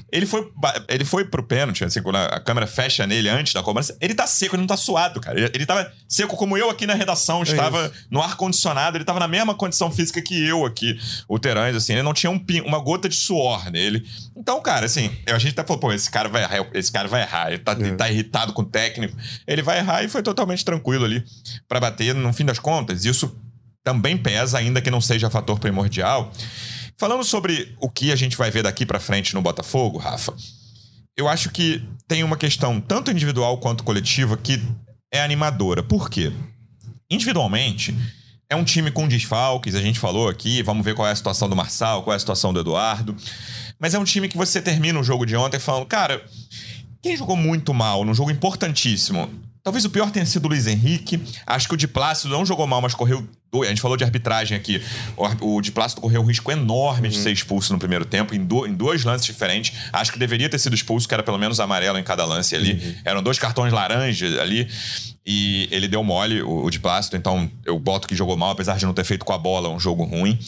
Ele foi, ele foi pro pênalti, assim, quando a câmera fecha nele antes da cobrança, ele tá seco, ele não tá suado, cara. Ele, ele tava seco como eu aqui na redação, é estava no ar-condicionado, ele tava na mesma condição física que eu aqui, o Terãs, assim, ele não tinha um, uma gota de suor nele. Então, cara, assim, a gente até falou, pô, esse cara vai errar, esse cara vai errar, ele tá, é. ele tá irritado com o técnico, ele vai errar e foi totalmente tranquilo ali para bater, no fim das contas. Isso também pesa, ainda que não seja fator primordial. Falando sobre o que a gente vai ver daqui para frente no Botafogo, Rafa, eu acho que tem uma questão tanto individual quanto coletiva que é animadora. Por quê? Individualmente, é um time com desfalques, a gente falou aqui, vamos ver qual é a situação do Marçal, qual é a situação do Eduardo. Mas é um time que você termina o jogo de ontem falando, cara, quem jogou muito mal num jogo importantíssimo? Talvez o pior tenha sido o Luiz Henrique. Acho que o de Plácido não jogou mal, mas correu. A gente falou de arbitragem aqui. O de Plácido correu um risco enorme de ser expulso no primeiro tempo, em, do, em dois lances diferentes. Acho que deveria ter sido expulso, que era pelo menos amarelo em cada lance ali. Eram dois cartões laranja ali. E ele deu mole, o, o de Plácido. Então eu boto que jogou mal, apesar de não ter feito com a bola um jogo ruim.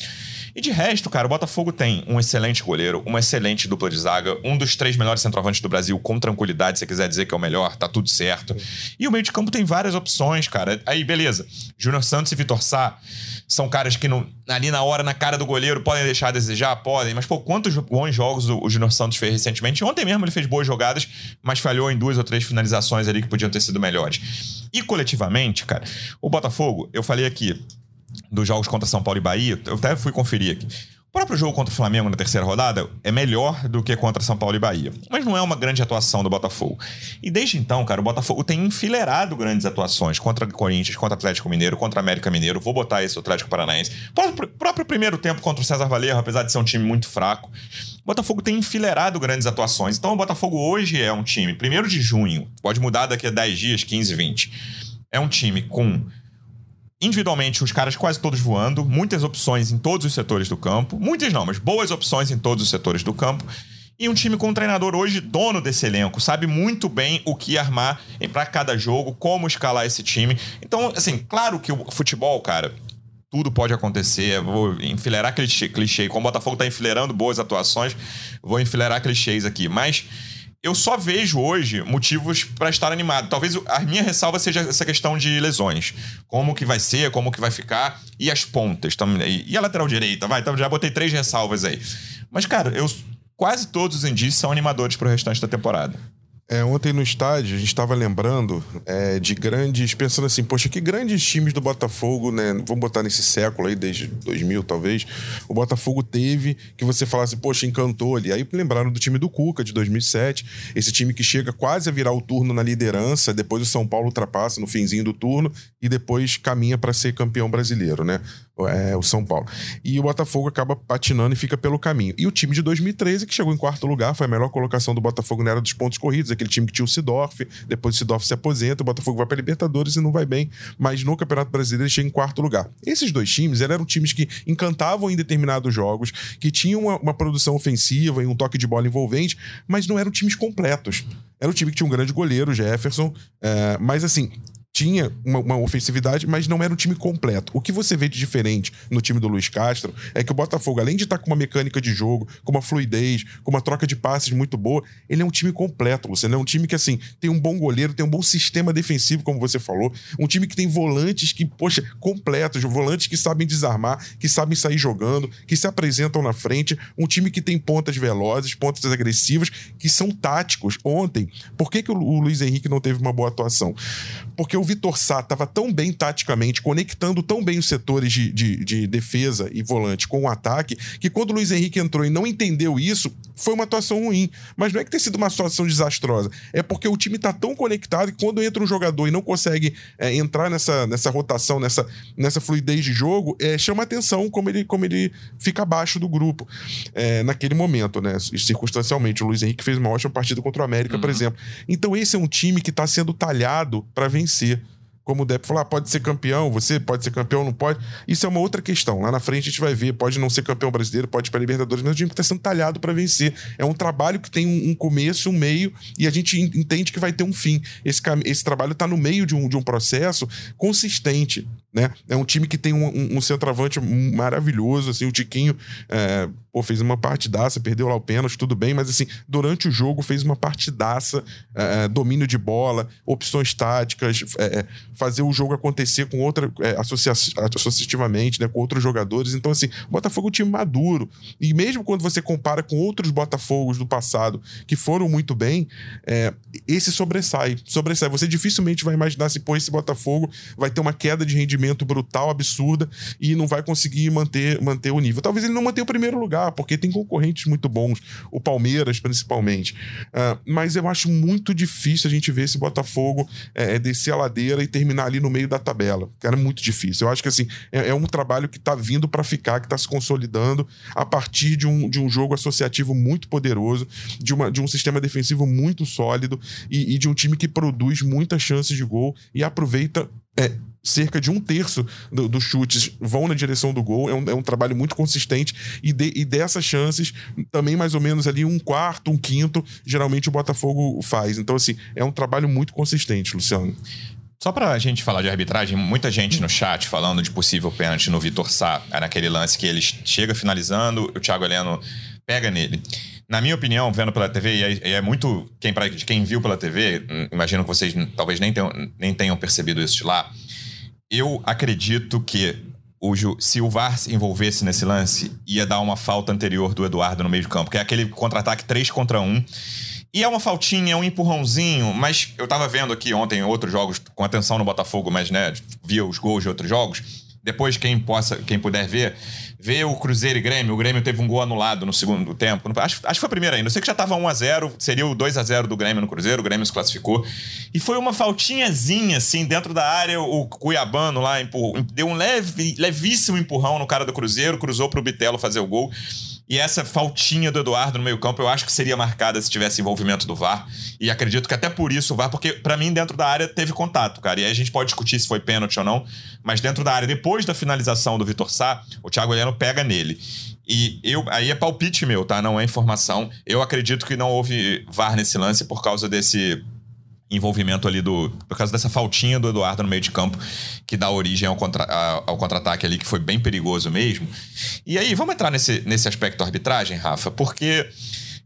E de resto, cara, o Botafogo tem um excelente goleiro, uma excelente dupla de zaga, um dos três melhores centroavantes do Brasil, com tranquilidade, se você quiser dizer que é o melhor, tá tudo certo. E o meio de campo tem várias opções, cara. Aí, beleza. Júnior Santos e Vitor Sá são caras que ali na hora, na cara do goleiro, podem deixar a desejar? Podem. Mas, pô, quantos bons jogos o, o Júnior Santos fez recentemente? Ontem mesmo ele fez boas jogadas, mas falhou em duas ou três finalizações ali que podiam ter sido melhores. E coletivamente, cara, o Botafogo, eu falei aqui, dos jogos contra São Paulo e Bahia, eu até fui conferir aqui. O próprio jogo contra o Flamengo na terceira rodada é melhor do que contra São Paulo e Bahia. Mas não é uma grande atuação do Botafogo. E desde então, cara, o Botafogo tem enfileirado grandes atuações contra o Corinthians, contra o Atlético Mineiro, contra o América Mineiro. Vou botar esse Atlético Paranaense. O próprio primeiro tempo contra o César Valerro, apesar de ser um time muito fraco. O Botafogo tem enfileirado grandes atuações. Então o Botafogo hoje é um time, primeiro de junho, pode mudar daqui a 10 dias, 15, 20. É um time com individualmente os caras quase todos voando, muitas opções em todos os setores do campo, muitas não, mas boas opções em todos os setores do campo. E um time com um treinador hoje dono desse elenco, sabe muito bem o que armar para cada jogo, como escalar esse time. Então, assim, claro que o futebol, cara, tudo pode acontecer. Vou enfileirar clichê, clichê. Como o Botafogo tá enfileirando boas atuações, vou enfileirar clichês aqui. Mas eu só vejo hoje motivos para estar animado. Talvez a minha ressalva seja essa questão de lesões. Como que vai ser, como que vai ficar. E as pontas também. E a lateral direita, vai. Já botei três ressalvas aí. Mas, cara, eu quase todos os indícios são animadores para o restante da temporada. É, ontem no estádio, a gente estava lembrando é, de grandes, pensando assim, poxa, que grandes times do Botafogo, né? Vamos botar nesse século aí, desde 2000 talvez, o Botafogo teve que você falasse, poxa, encantou ali. Aí lembraram do time do Cuca, de 2007, esse time que chega quase a virar o turno na liderança, depois o São Paulo ultrapassa no finzinho do turno e depois caminha para ser campeão brasileiro, né? É, o São Paulo. E o Botafogo acaba patinando e fica pelo caminho. E o time de 2013, que chegou em quarto lugar, foi a melhor colocação do Botafogo na era dos pontos corridos, aquele time que tinha o Sidorf, depois o Sidorf se aposenta, o Botafogo vai para Libertadores e não vai bem, mas no Campeonato Brasileiro ele chega em quarto lugar. Esses dois times eram times que encantavam em determinados jogos, que tinham uma, uma produção ofensiva e um toque de bola envolvente, mas não eram times completos. Era um time que tinha um grande goleiro, Jefferson, é, mas assim, tinha uma, uma, ofensividade, mas não era um time completo. O que você vê de diferente no time do Luiz Castro é que o Botafogo, além de estar com uma mecânica de jogo, com uma fluidez, com uma troca de passes muito boa, ele é um time completo, Você É um time que, assim, tem um bom goleiro, tem um bom sistema defensivo, como você falou. Um time que tem volantes que, poxa, completos, volantes que sabem desarmar, que sabem sair jogando, que se apresentam na frente. Um time que tem pontas velozes, pontas agressivas, que são táticos. Ontem, por que, que o Luiz Henrique não teve uma boa atuação? Porque o Vitor Sá estava tão bem taticamente, conectando tão bem os setores de, de, de, defesa e volante com o ataque, que quando o Luiz Henrique entrou e não entendeu isso, foi uma atuação ruim. Mas não é que tenha sido uma situação desastrosa, é porque o time está tão conectado que quando entra um jogador e não consegue é, entrar nessa, nessa rotação, nessa, nessa fluidez de jogo, é, chama atenção como ele, como ele fica abaixo do grupo é, naquele momento, né? Circunstancialmente, o Luiz Henrique fez uma ótima partida contra o América, uhum. por exemplo. Então, esse é um time que está sendo talhado para vencer como o Depp falou, ah, pode ser campeão, você pode ser campeão, não pode. Isso é uma outra questão. Lá na frente a gente vai ver, pode não ser campeão brasileiro, pode ir para Libertadores, mas o time está sendo talhado para vencer. É um trabalho que tem um, começo, um meio, e a gente entende que vai ter um fim. Esse, esse trabalho está no meio de um, de um processo consistente. Né? É um time que tem um, um, um centroavante maravilhoso, assim, o Tiquinho é, pô, fez uma partidaça, perdeu lá o pênalti, tudo bem, mas assim, durante o jogo fez uma partidaça, é, é domínio de bola, opções táticas, é, é, fazer o jogo acontecer com outra, é, associa associativamente, né, com outros jogadores. Então, assim, o Botafogo é um time maduro. E mesmo quando você compara com outros Botafogos do passado que foram muito bem, esse sobressai. Sobressai. Você dificilmente vai imaginar se, pô, esse Botafogo vai ter uma queda de rendimento impedimento brutal, absurda, e não vai conseguir manter, manter o nível. Talvez ele não mantenha o primeiro lugar, porque tem concorrentes muito bons, o Palmeiras principalmente. Uh, mas eu acho muito difícil a gente ver esse Botafogo é, descer a ladeira e terminar ali no meio da tabela. Cara, é muito difícil. Eu acho que assim, é, é um trabalho que está vindo para ficar, que está se consolidando a partir de um, de um jogo associativo muito poderoso, de, uma, de um sistema defensivo muito sólido e, e de um time que produz muitas chances de gol e aproveita é, cerca de um terço dos do chutes vão na direção do gol. É um, é um trabalho muito consistente. E, de, e, dessas chances, também mais ou menos ali um quarto, um quinto, geralmente o Botafogo faz. Então, assim, é um trabalho muito consistente, Luciano. Só pra gente falar de arbitragem, muita gente no chat falando de possível pênalti no Vitor Sá, naquele lance que ele chega finalizando, o Thiago Heleno pega nele. Na minha opinião, vendo pela TV, e é, é muito quem, pra, quem viu pela TV, hum, imagino que vocês talvez nem tenham, nem tenham percebido isso de lá. Eu acredito que o, se o VAR se envolvesse nesse lance, ia dar uma falta anterior do Eduardo no meio de campo, que é aquele contra-ataque 3 contra 1 e é uma faltinha, um empurrãozinho, mas eu tava vendo aqui ontem outros jogos com atenção no Botafogo, mas né, via os gols de outros jogos. Depois, quem possa, quem puder ver, vê o Cruzeiro e Grêmio. O Grêmio teve um gol anulado no segundo tempo. Acho, acho que foi a primeira ainda. Eu sei que já tava 1x0, seria o 2x0 do Grêmio no Cruzeiro, o Grêmio se classificou. E foi uma faltinhazinha, assim, dentro da área, o Cuiabano lá empurrou, deu um leve, levíssimo empurrão no cara do Cruzeiro, cruzou pro Bitelo fazer o gol. E essa faltinha do Eduardo no meio-campo, eu acho que seria marcada se tivesse envolvimento do VAR. E acredito que até por isso o VAR, porque para mim dentro da área teve contato, cara. E aí a gente pode discutir se foi pênalti ou não, mas dentro da área, depois da finalização do Vitor Sá, o Thiago Heleno pega nele. E eu, aí é palpite meu, tá? Não é informação. Eu acredito que não houve VAR nesse lance por causa desse envolvimento ali do. Por causa dessa faltinha do Eduardo no meio de campo, que dá origem ao, contra, ao contra-ataque ali, que foi bem perigoso mesmo. E aí, vamos entrar nesse, nesse aspecto da arbitragem, Rafa, porque.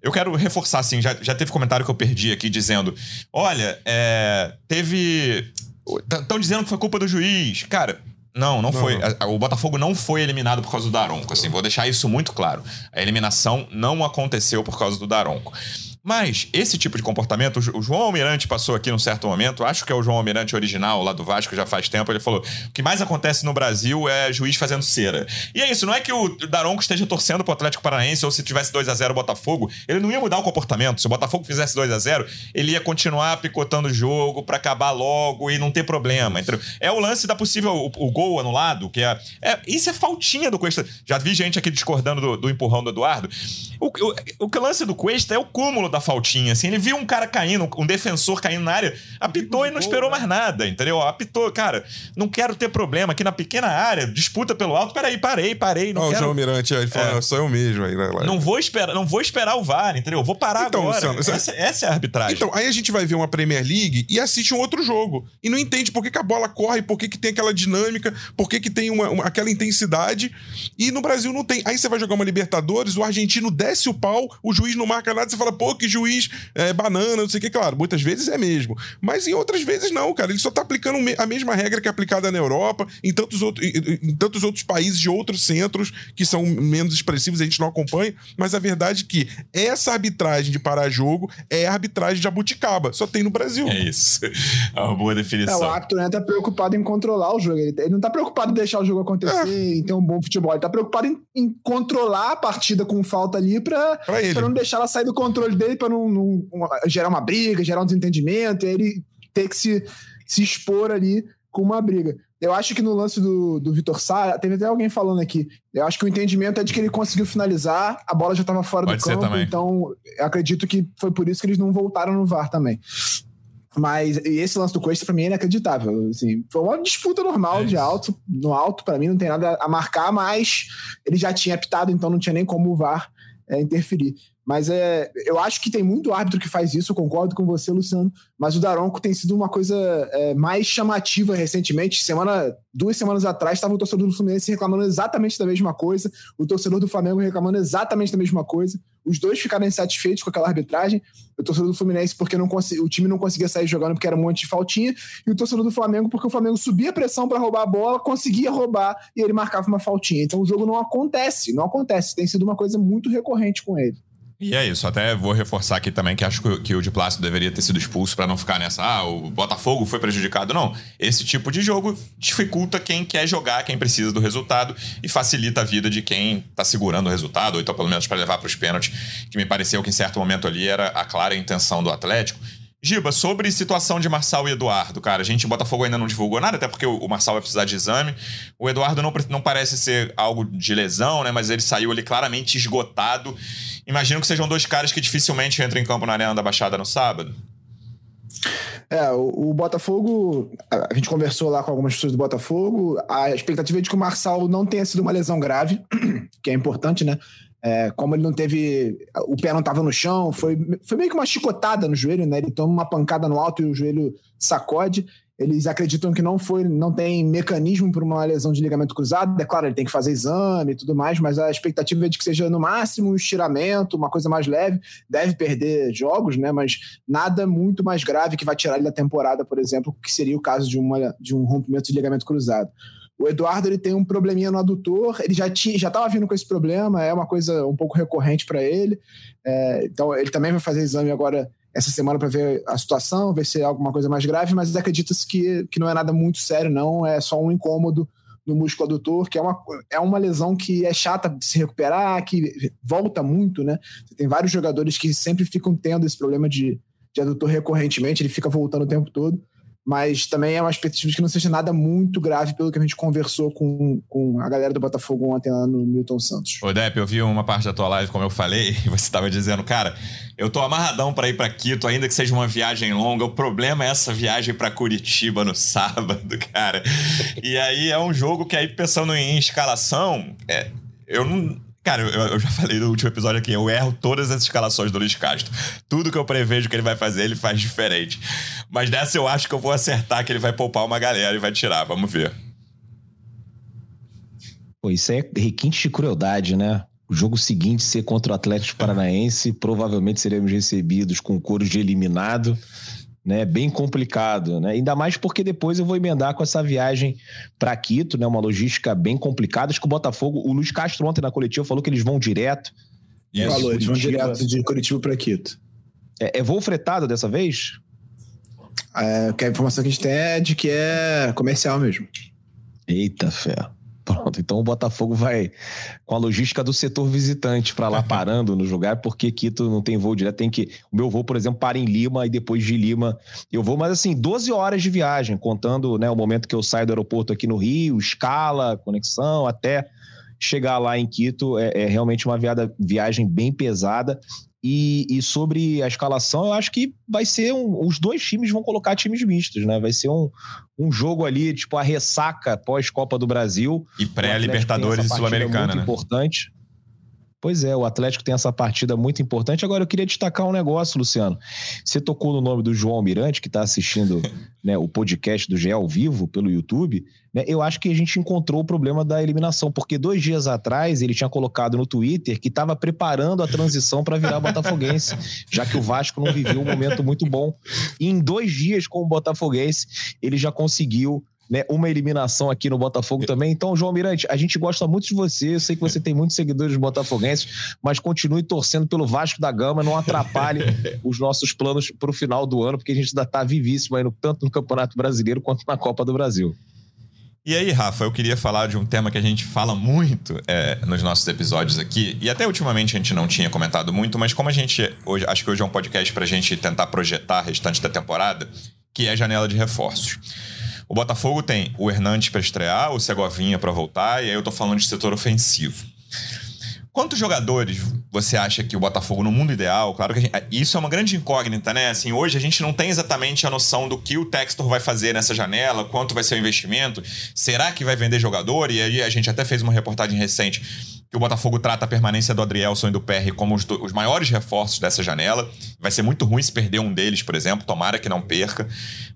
Eu quero reforçar, assim, já, já teve comentário que eu perdi aqui dizendo: olha, é, teve. Estão dizendo que foi culpa do juiz. Cara, não, não, não foi. Não. O Botafogo não foi eliminado por causa do Daronco. Assim, vou deixar isso muito claro. A eliminação não aconteceu por causa do Daronco. Mas esse tipo de comportamento, o João Almirante passou aqui num certo momento, acho que é o João Almirante original lá do Vasco, já faz tempo, ele falou: o que mais acontece no Brasil é juiz fazendo cera. E é isso, não é que o Daronco esteja torcendo pro Atlético Paranaense ou se tivesse 2 a 0 o Botafogo, ele não ia mudar o comportamento. Se o Botafogo fizesse 2 a 0 ele ia continuar picotando o jogo para acabar logo e não ter problema. Entendeu? É o lance da possível o, o gol anulado, que é, é, Isso é faltinha do Cuesta. Já vi gente aqui discordando do, do empurrão do Eduardo. O, o, o lance do Cuesta é o cúmulo da faltinha, assim. Ele viu um cara caindo, um defensor caindo na área, apitou e não esperou mais nada, entendeu? Apitou, cara, não quero ter problema aqui na pequena área, disputa pelo alto. Peraí, parei, parei. Não oh, quero... o João Mirante aí falou, é. sou eu mesmo aí, né? Não vou esperar, não vou esperar o VAR, entendeu? Vou parar então, agora. Luciano, essa, essa, é a arbitragem. Então, aí a gente vai ver uma Premier League e assiste um outro jogo. E não entende por que, que a bola corre, por que, que tem aquela dinâmica, por que, que tem uma, uma, aquela intensidade. E no Brasil não tem. Aí você vai jogar uma Libertadores, o argentino desce o pau, o juiz não marca nada, você fala, pô, que juiz é, banana, não sei o que. Claro, muitas vezes é mesmo. Mas em outras vezes não, cara. Ele só tá aplicando a mesma regra que é aplicada na Europa, em tantos, outros, em tantos outros países de outros centros que são menos expressivos, a gente não acompanha. Mas a verdade é que essa arbitragem de parar jogo é a arbitragem de abuticaba. Só tem no Brasil. É isso. É uma boa definição. É, o árbitro né, tá preocupado em controlar o jogo. Ele, ele não tá preocupado em deixar o jogo acontecer, é. em ter um bom futebol. Ele tá preocupado em, em controlar a partida com falta ali pra, pra, pra não deixar ela sair do controle dele, pra não, não gerar uma briga, gerar um desentendimento, e ele ter que se, se expor ali com uma briga. Eu acho que no lance do, do Vitor Sá, teve até alguém falando aqui. Eu acho que o entendimento é de que ele conseguiu finalizar, a bola já estava fora Pode do campo, então acredito que foi por isso que eles não voltaram no VAR também. Mas esse lance do Cuesta, pra mim, é inacreditável. Assim, foi uma disputa normal é de alto. No alto, para mim, não tem nada a marcar, mas ele já tinha apitado, então não tinha nem como o VAR é, interferir. Mas é, eu acho que tem muito árbitro que faz isso, concordo com você, Luciano. Mas o Daronco tem sido uma coisa é, mais chamativa recentemente. Semana, duas semanas atrás, estava o torcedor do Fluminense reclamando exatamente da mesma coisa, o torcedor do Flamengo reclamando exatamente da mesma coisa. Os dois ficaram insatisfeitos com aquela arbitragem. O torcedor do Fluminense porque não o time não conseguia sair jogando porque era um monte de faltinha, e o torcedor do Flamengo porque o Flamengo subia a pressão para roubar a bola, conseguia roubar e ele marcava uma faltinha. Então o jogo não acontece, não acontece. Tem sido uma coisa muito recorrente com ele. E é isso, até vou reforçar aqui também que acho que, o de Plácido deveria ter sido expulso para não ficar nessa, ah, o Botafogo foi prejudicado. Não, esse tipo de jogo dificulta quem quer jogar, quem precisa do resultado e facilita a vida de quem tá segurando o resultado, ou então pelo menos para levar para os pênaltis, que me pareceu que em certo momento ali era a clara intenção do Atlético. Giba, sobre situação de Marçal e Eduardo, cara, a gente, Botafogo ainda não divulgou nada, até porque o Marçal vai precisar de exame. O Eduardo não, não parece ser algo de lesão, né? Mas ele saiu ali claramente esgotado. Imagino que sejam dois caras que dificilmente entram em campo na Arena da Baixada no sábado. É, o, o, Botafogo, a gente conversou lá com algumas pessoas do Botafogo, a expectativa é de que o Marçal não tenha sido uma lesão grave, que é importante, né? É, como ele não teve. O pé não estava no chão, foi, foi meio que uma chicotada no joelho, né? Ele toma uma pancada no alto e o joelho sacode. Eles acreditam que não foi, não tem mecanismo para uma lesão de ligamento cruzado. É claro, ele tem que fazer exame e tudo mais, mas a expectativa é de que seja no máximo um estiramento, uma coisa mais leve. Deve perder jogos, né? Mas nada muito mais grave que vai tirar ele da temporada, por exemplo, que seria o caso de, uma, de um rompimento de ligamento cruzado. O Eduardo ele tem um probleminha no adutor, ele já tinha, já estava vindo com esse problema, é uma coisa um pouco recorrente para ele. É, então ele também vai fazer exame agora essa semana para ver a situação, ver se é alguma coisa mais grave, mas acredita-se que, que não é nada muito sério, não, é só um incômodo no músculo adutor, que é uma, é uma lesão que é chata de se recuperar, que volta muito, né? Você tem vários jogadores que sempre ficam tendo esse problema de, de adutor recorrentemente, ele fica voltando o tempo todo mas também é uma expectativa de que não seja nada muito grave pelo que a gente conversou com, com a galera do Botafogo ontem lá no Milton Santos. Ô Depp, eu vi uma parte da tua live, como eu falei, e você estava dizendo, cara, eu tô amarradão para ir para Quito, ainda que seja uma viagem longa, o problema é essa viagem para Curitiba no sábado, cara. E aí é um jogo que aí pensando em escalação, é, eu não Cara, eu, eu, já falei no último episódio aqui, eu erro todas as escalações do Luiz Castro. Tudo que eu prevejo que ele vai fazer, ele faz diferente. Mas dessa eu acho que eu vou acertar que ele vai poupar uma galera e vai tirar. Vamos ver. Pô, isso é requinte de crueldade, né? O jogo seguinte ser contra o Atlético Paranaense, provavelmente seremos recebidos com coro de eliminado né? Bem complicado, né? Ainda mais porque depois eu vou emendar com essa viagem para Quito, né? Uma logística bem complicada. Acho que o Botafogo, o Luiz Castro ontem na coletiva falou que eles vão direto. Isso. Falou, eles vão direto de Curitiba para Quito. É, é, voo fretado dessa vez? É, a informação que a gente tem é de que é comercial mesmo. Eita fé. Pronto, então o Botafogo vai com a logística do setor visitante para lá parando no lugar, porque Quito não tem voo direto, tem que. O meu voo, por exemplo, para em Lima e depois de Lima eu vou, mas assim, 12 horas de viagem, contando né, o momento que eu saio do aeroporto aqui no Rio, escala, conexão, até chegar lá em Quito. É, é realmente uma viada, viagem bem pesada. E, e, sobre a escalação, eu acho que vai ser um, os dois times vão colocar times mistos, né? Vai ser um, um jogo ali, tipo, a ressaca pós-Copa do Brasil. E pré-Libertadores e Sul-Americana, né? importante. Pois é, o Atlético tem essa partida muito importante. Agora eu queria destacar um negócio, Luciano. Você tocou no nome do João Almirante, que está assistindo né, o podcast do GE ao vivo pelo YouTube. Né, eu acho que a gente encontrou o problema da eliminação, porque dois dias atrás ele tinha colocado no Twitter que estava preparando a transição para virar botafoguense, já que o Vasco não viveu um momento muito bom. E em dois dias com o botafoguense, ele já conseguiu né, uma eliminação aqui no Botafogo também. Então, João Mirante, a gente gosta muito de você. Eu sei que você tem muitos seguidores botafoguenses, mas continue torcendo pelo Vasco da Gama. Não atrapalhe os nossos planos para o final do ano, porque a gente ainda está vivíssimo aí no, tanto no Campeonato Brasileiro quanto na Copa do Brasil. E aí, Rafa, eu queria falar de um tema que a gente fala muito é, nos nossos episódios aqui, e até ultimamente a gente não tinha comentado muito, mas como a gente hoje, acho que hoje é um podcast para a gente tentar projetar a restante da temporada, que é a janela de reforços. O Botafogo tem o Hernandes para estrear, o Segovinha para voltar, e aí eu tô falando de setor ofensivo. Quantos jogadores você acha que o Botafogo, no mundo ideal, claro que gente, isso é uma grande incógnita, né? Assim, hoje a gente não tem exatamente a noção do que o Textor vai fazer nessa janela, quanto vai ser o investimento, será que vai vender jogador? E aí a gente até fez uma reportagem recente que o Botafogo trata a permanência do Adrielson e do PR como os, os maiores reforços dessa janela. Vai ser muito ruim se perder um deles, por exemplo, tomara que não perca.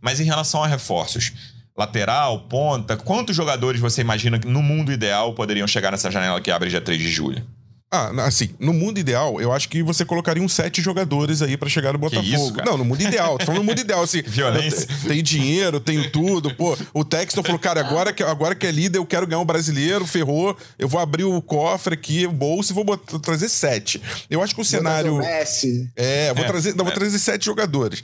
Mas em relação a reforços, lateral, ponta, quantos jogadores você imagina que no mundo ideal poderiam chegar nessa janela que abre dia 3 de julho? Ah, assim, no mundo ideal, eu acho que você colocaria uns sete jogadores aí para chegar no Botafogo. isso, não, no mundo ideal. Tô falando no mundo ideal, assim. Violência. Tenho dinheiro, tenho tudo. Pô, o Texton falou, cara, agora que, agora que é líder, eu quero ganhar um brasileiro, ferrou. Eu vou abrir o cofre aqui, o bolso e vou botar- trazer sete. Eu acho que o cenário. O Messi. É, vou É, trazer, não, vou é. trazer sete jogadores.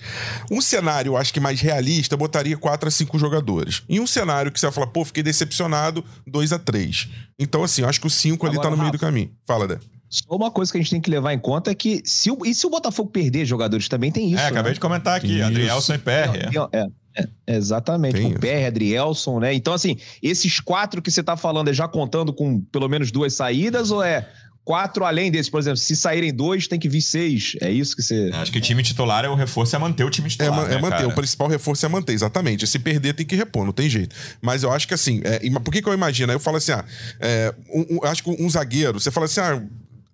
Um cenário, eu acho que mais realista, eu botaria quatro a cinco jogadores. E um cenário que você vai falar, pô, fiquei decepcionado, dois a três. Então, assim, eu acho que o cinco ali Agora, tá no meio Rafa. do caminho. Fala, Dé. Só uma coisa que a gente tem que levar em conta é que se o, e se o Botafogo perder jogadores também tem isso. é, acabei né? de comentar aqui. Isso. Adrielson e PR. É, é, é, exatamente, Tem com isso. PR, Adrielson, né? Então, assim, esses quatro que você tá falando é já contando com pelo menos duas saídas ou é quatro além desses? Por exemplo, se saírem dois, tem que vir seis. É isso que você. Acho que o time titular é o reforço, é manter o time É, titular. é né, manter. cara? O principal reforço é manter, exatamente. Se perder, tem que repor, não tem jeito. Mas eu acho que assim, é, e- por que, que eu imagino? Aí eu falo assim, ah, é, um- um- acho que um zagueiro, você fala assim, ah.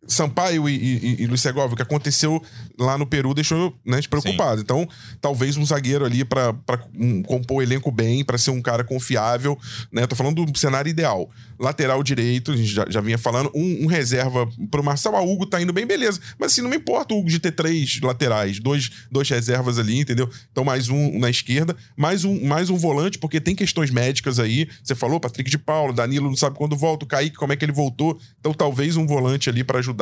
Sampaio e, e, e Luiz Segovia, o que aconteceu lá no Peru deixou né, a gente preocupado. Então, talvez um zagueiro ali pra, um, compor o elenco bem, pra ser um cara confiável, né? Tô falando do cenário ideal. Lateral direito, a gente já, já vinha falando, um, um reserva pro Marcelo. Ah, o Hugo tá indo bem, beleza. Mas assim, não me importa o Hugo de ter três laterais, dois, dois reservas ali, entendeu? Então, mais um na esquerda, mais um, mais um volante, porque tem questões médicas aí. Você falou, Patrick de Paulo, Danilo não sabe quando volta, o Kaique, como é que ele voltou. Então, talvez um volante ali pra ajudar.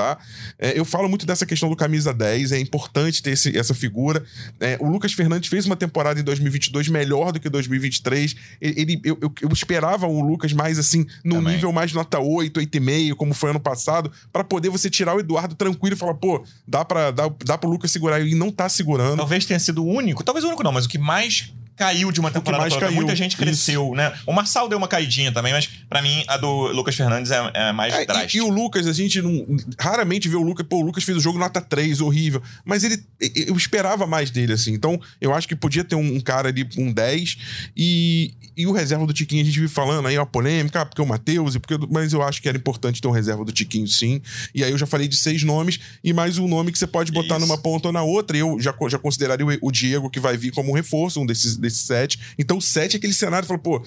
É, eu falo muito dessa questão do camisa 10, é importante ter esse- essa figura. É, o Lucas Fernandes fez uma temporada em 2022 melhor do que 2023. Ele, eu, eu- eu esperava o Lucas mais assim, num Também. nível mais nota 8, 8,5, como foi ano passado, pra poder você tirar o Eduardo tranquilo e falar, pô, dá pra, dá, dá pro Lucas segurar. Ele não tá segurando. Talvez tenha sido o único, talvez o único não, mas o que mais caiu de uma temporada mais pra outra. caiu, Muita gente cresceu, né? O Marçal deu uma caidinha também, mas pra mim a do Lucas Fernandes é, é mais É, e- drástica. e, o Lucas, a gente não, raramente vê o Lucas. Pô, o Lucas fez o jogo nota 3, horrível. Mas ele. Eu esperava mais dele, assim. Então, eu acho que podia ter um, um cara ali, um 10. E, e o reserva do Tiquinho, a gente vive falando aí, uma polêmica, ah, porque o Matheus, e porque. Mas eu acho que era importante ter um reserva do Tiquinho, sim. E aí eu já falei de seis nomes, e mais um nome que você pode botar Isso. numa ponta ou na outra. E eu já, já consideraria o, o Diego, que vai vir como um reforço, um desses, desses sete. Então, o sete é aquele cenário, fala, pô,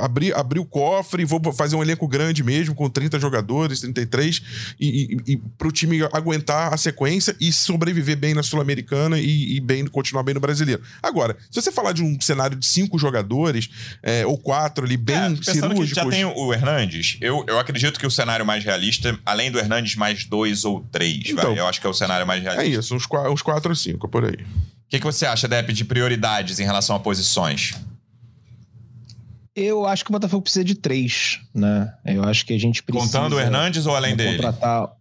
abrir, abrir o cofre, vou fazer um elenco grande mesmo, com 30 jogadores, 33, e, e, e pro time aguentar a sequência e sobreviver bem na Sul-Americana e, e bem, continuar bem no brasileiro. Agora, se você falar de um cenário de cinco jogadores, é, ou quatro ali, bem É, que cirúrgicos. já tem o Hernandes, eu, eu acredito que o cenário mais realista, além do Hernandes, mais dois ou três, Então. vai. Eu acho que é o cenário mais realista. É isso, uns, uns quatro ou cinco, por aí. O que, que você acha, Depp, de prioridades em relação a posições? Eu acho que o Botafogo precisa de três, né? Eu acho que a gente precisa. Contando o Hernandes ou além dele? Contratar.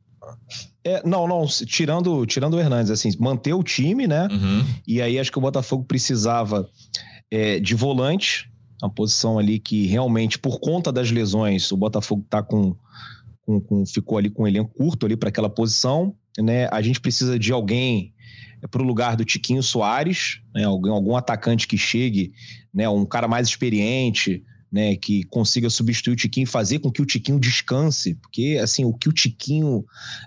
É, não, não, tirando, tirando o Hernandes, assim, manter o time, né? Uhum. E aí acho que o Botafogo precisava é, de volante, uma posição ali que realmente, por conta das lesões, o Botafogo tá com, com- com- ficou ali com um elenco curto ali para aquela posição, né? A gente precisa de alguém para o lugar do Tiquinho Soares, né? Algum, algum atacante que chegue, né? Um cara mais experiente, né? Que consiga substituir o Tiquinho e fazer com que o Tiquinho descanse, porque assim o que o Tiquinho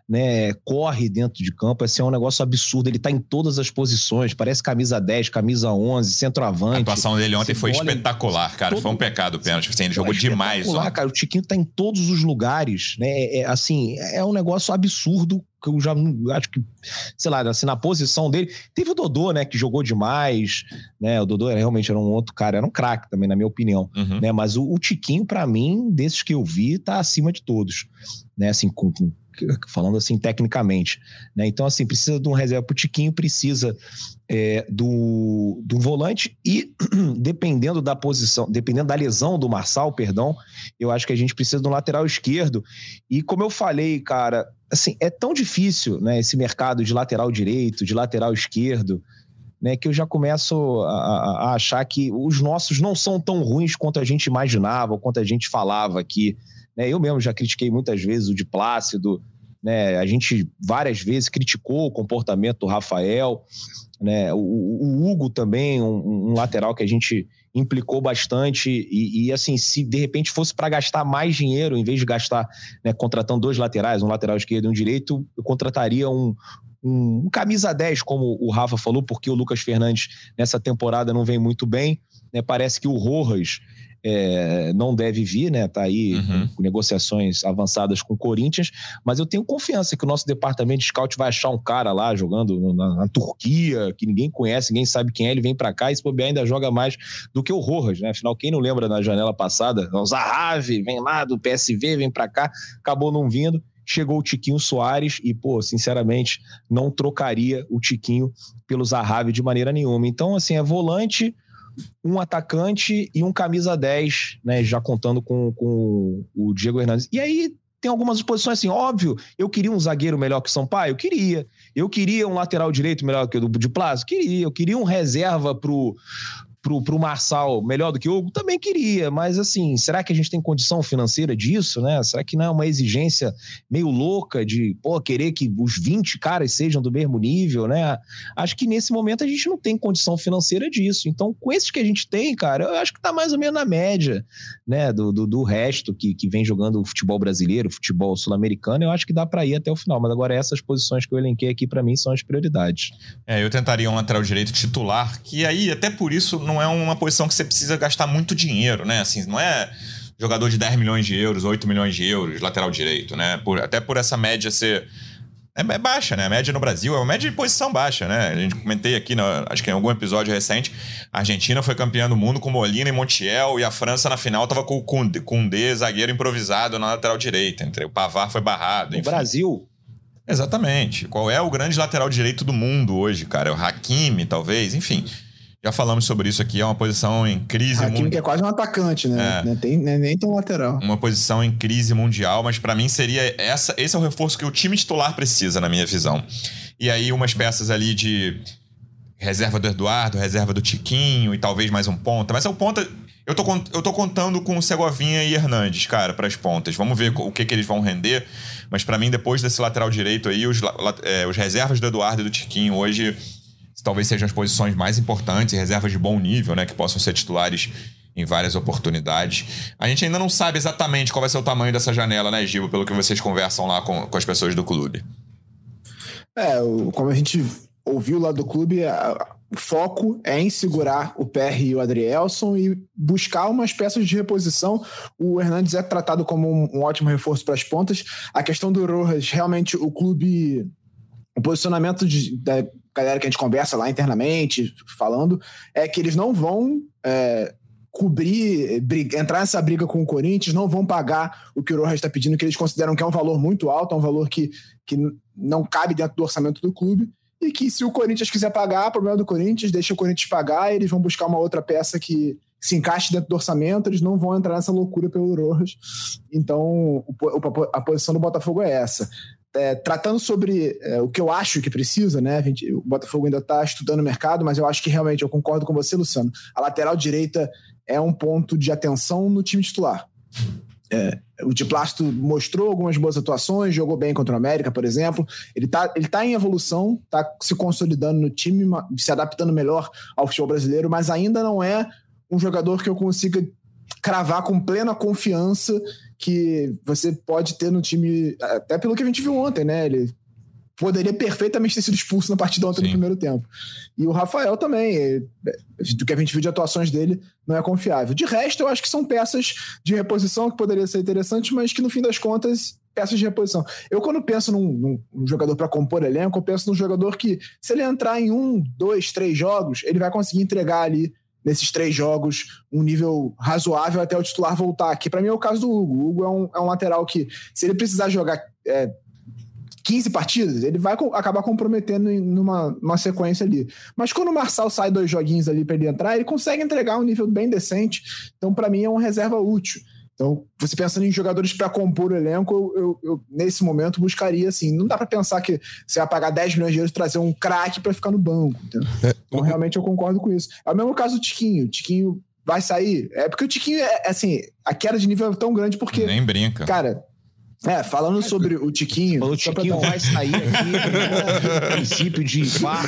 né, corre dentro de campo, assim, é um negócio absurdo. Ele tá em todas as posições, parece camisa 10, camisa 11, A centroavante. atuação dele ontem foi olha- espetacular, cara. todo- Foi um pecado o pênalti. Assim, ele jogou é demais ontem. cara. O Tiquinho tá em todos os lugares, né? É, é, assim, é um negócio absurdo que eu já acho que, sei lá, assim, na posição dele. Teve o Dodô, né, que jogou demais, né? O Dodô era, realmente era um outro cara, era um craque também, na minha opinião Uhum. né? Mas o, o Tiquinho, pra mim, desses que eu vi, tá acima de todos, né? Assim, com- com- falando assim tecnicamente, né? Então, assim, precisa de um reserva pro Tiquinho, precisa é, do, do volante e dependendo da posição, dependendo da lesão do Marçal, perdão, eu acho que a gente precisa de um lateral esquerdo. E como eu falei, cara, assim, é tão difícil, né? Esse mercado de lateral direito, de lateral esquerdo, né, que eu já começo a, a- achar que os nossos não são tão ruins quanto a gente imaginava, quanto a gente falava aqui. né? Eu mesmo já critiquei muitas vezes o de Plácido, né? a gente várias vezes criticou o comportamento do Rafael, né? o, o- Hugo também, um, um lateral que a gente implicou bastante e, e, assim, se de repente fosse para gastar mais dinheiro, em vez de gastar né, contratando dois laterais, um lateral esquerdo e um direito, eu contrataria um, um, um camisa 10, como o Rafa falou, porque o Lucas Fernandes nessa temporada não vem muito bem. né? Parece que o Rojas é, não deve vir, né? Tá aí Uhum. com negociações avançadas com o Corinthians, mas eu tenho confiança que o nosso departamento de scout vai achar um cara lá jogando na, na Turquia, que ninguém conhece, ninguém sabe quem é, ele vem para cá e se bobear ainda joga mais do que o Rojas, né? Afinal, quem não lembra na janela passada, o Zahavi vem lá do PSV, vem para cá, acabou não vindo. Chegou o Tiquinho Soares e, pô, sinceramente, não trocaria o Tiquinho pelo Zahavi de maneira nenhuma. Então, assim, é volante, um atacante e um camisa 10, né? Já contando com, com o Diego Hernandes. E aí tem algumas posições assim, óbvio, eu queria um zagueiro melhor que o Sampaio? Eu queria. Eu queria um lateral direito melhor que o de Plaza? Queria. Eu queria um reserva pro, pro, pro Marçal melhor do que o Hugo? Também queria. Mas assim, será que a gente tem condição financeira disso, né? Será que não é uma exigência meio louca de, pô, querer que os 20 caras sejam do mesmo nível, né? Acho que nesse momento a gente não tem condição financeira disso. Então, com esses que a gente tem, cara, eu acho que tá mais ou menos na média, né, do, do, do resto que, que vem jogando o futebol brasileiro, futebol sul-americano, eu acho que dá para ir até o final. Mas agora essas posições que eu elenquei aqui, para mim, são as prioridades. É, eu tentaria um lateral direito titular, que aí, até por isso, não é uma posição que você precisa gastar muito dinheiro, né? Assim, não é jogador de 10 milhões de euros, 8 milhões de euros, lateral direito, né? Por, até por essa média ser. É, é baixa, né? A média no Brasil é uma média de posição baixa, né? A gente comentei aqui, na- acho que em algum episódio recente, a Argentina foi campeã do mundo com Molina e Montiel, e a França na final tava com o Koundé, zagueiro improvisado na lateral direita. Entre, o Pavar foi barrado. O enfim. Brasil, Exatamente. Qual é o grande lateral direito do mundo hoje, cara? É o Hakimi, talvez? Enfim, já falamos sobre isso aqui. É uma posição em crise Hakimi que mundial. é quase um atacante, né? É. Não tem, nem, nem tão lateral. Uma posição em crise mundial, mas pra mim seria essa. Esse é o reforço que o time titular precisa, na minha visão. E aí, umas peças ali de reserva do Eduardo, reserva do Tiquinho e talvez mais um ponta. Mas é o ponta. Eu tô, eu tô contando com o Segovinha e Hernandes, cara, pras pontas. Vamos ver o que, que eles vão render. Mas pra mim, depois desse lateral direito aí, os, é, os reservas do Eduardo e do Tiquinho hoje talvez sejam as posições mais importantes, e reservas de bom nível, né? Que possam ser titulares em várias oportunidades. A gente ainda não sabe exatamente qual vai ser o tamanho dessa janela, né, Gibo? Pelo que vocês conversam lá com, com as pessoas do clube. É, como a gente ouviu lá do clube, o foco é em segurar o PR e o Adrielson e buscar umas peças de reposição. O Hernandes é tratado como um, um ótimo reforço para as pontas. A questão do Rojas, realmente o clube. O posicionamento de- galera que a gente conversa lá internamente, falando, é que eles não vão. é, cobrir, briga- entrar nessa briga com o Corinthians, não vão pagar o que o Rojas está pedindo, que eles consideram que é um valor muito alto, é um valor que, que não cabe dentro do orçamento do clube, e que se o Corinthians quiser pagar, problema do Corinthians, deixa o Corinthians pagar, eles vão buscar uma outra peça que se encaixe dentro do orçamento, eles não vão entrar nessa loucura pelo Rojas. Então, a posição do Botafogo é essa. É, tratando sobre é, o que eu acho que precisa, né? gente- o Botafogo ainda está estudando o mercado, mas eu acho que realmente eu concordo com você, Luciano. A lateral direita é um ponto de atenção no time titular. É, o Diplasto mostrou algumas boas atuações, jogou bem contra o América, por exemplo. Ele está ele tá em evolução, está se consolidando no time, se adaptando melhor ao futebol brasileiro, mas ainda não é um jogador que eu consiga cravar com plena confiança que você pode ter no time, até pelo que a gente viu ontem, né? Ele poderia perfeitamente ter sido expulso na partida ontem Sim. no primeiro tempo. E o Rafael também, é, do que a gente viu de atuações dele, não é confiável. De resto, eu acho que são peças de reposição que poderiam ser interessantes, mas que no fim das contas, peças de reposição. Eu, quando penso num, num- num jogador para compor elenco, eu penso num jogador que, se ele entrar em um, dois, três jogos, ele vai conseguir entregar ali nesses três jogos um nível razoável até o titular voltar. Que para mim é o caso do Hugo. O Hugo é um, é um lateral que, se ele precisar jogar é, 15 partidas, ele vai acabar comprometendo numa, numa sequência ali. Mas quando o Marçal sai dois joguinhos ali para ele entrar, ele consegue entregar um nível bem decente. Então, para mim, é um reserva útil. Então, você pensando em jogadores para compor o elenco, eu, eu- nesse momento buscaria assim. Não dá para pensar que você vai pagar 10 milhões de euros e trazer um craque para ficar no banco. entendeu? Então, realmente, eu concordo com isso. É o mesmo caso do Tiquinho. O Tiquinho vai sair. É porque o Tiquinho é assim, a queda de nível é tão grande porque, Nem brinca. cara. É, falando sobre o Tiquinho. Falou, o só pra Tiquinho vai sair aqui com o princípio de VAR.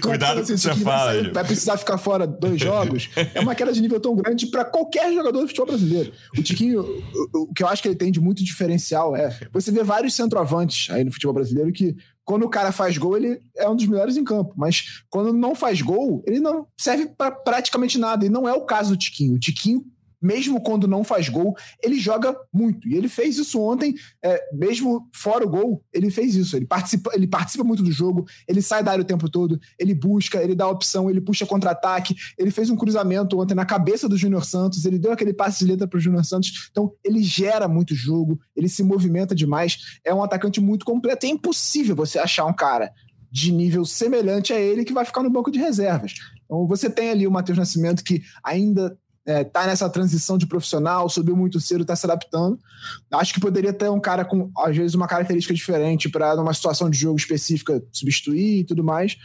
Cuidado com o que você Tiquinho fala, vai, sair, vai precisar ficar fora dois jogos. É uma queda de nível tão grande para qualquer jogador do futebol brasileiro. O Tiquinho, o, o que eu acho que ele tem de muito diferencial é você vê vários centroavantes aí no futebol brasileiro que quando o cara faz gol, ele é um dos melhores em campo. Mas quando não faz gol, ele não serve para praticamente nada. E não é o caso do Tiquinho. O Tiquinho mesmo quando não faz gol, ele joga muito. E ele fez isso ontem, é, mesmo fora o gol, ele fez isso. Ele participa, ele participa muito do jogo, ele sai da área o tempo todo, ele busca, ele dá opção, ele puxa contra-ataque. Ele fez um cruzamento ontem na cabeça do Júnior Santos, ele deu aquele passe de letra para o Júnior Santos. Então, ele gera muito jogo, ele se movimenta demais. É um atacante muito completo. É impossível você achar um cara de nível semelhante a ele que vai ficar no banco de reservas. Então, você tem ali o Matheus Nascimento que ainda é, tá nessa transição de profissional, subiu muito cedo, está se adaptando. Acho que poderia ter um cara com, às vezes, uma característica diferente para, numa situação de jogo específica, substituir e tudo mais.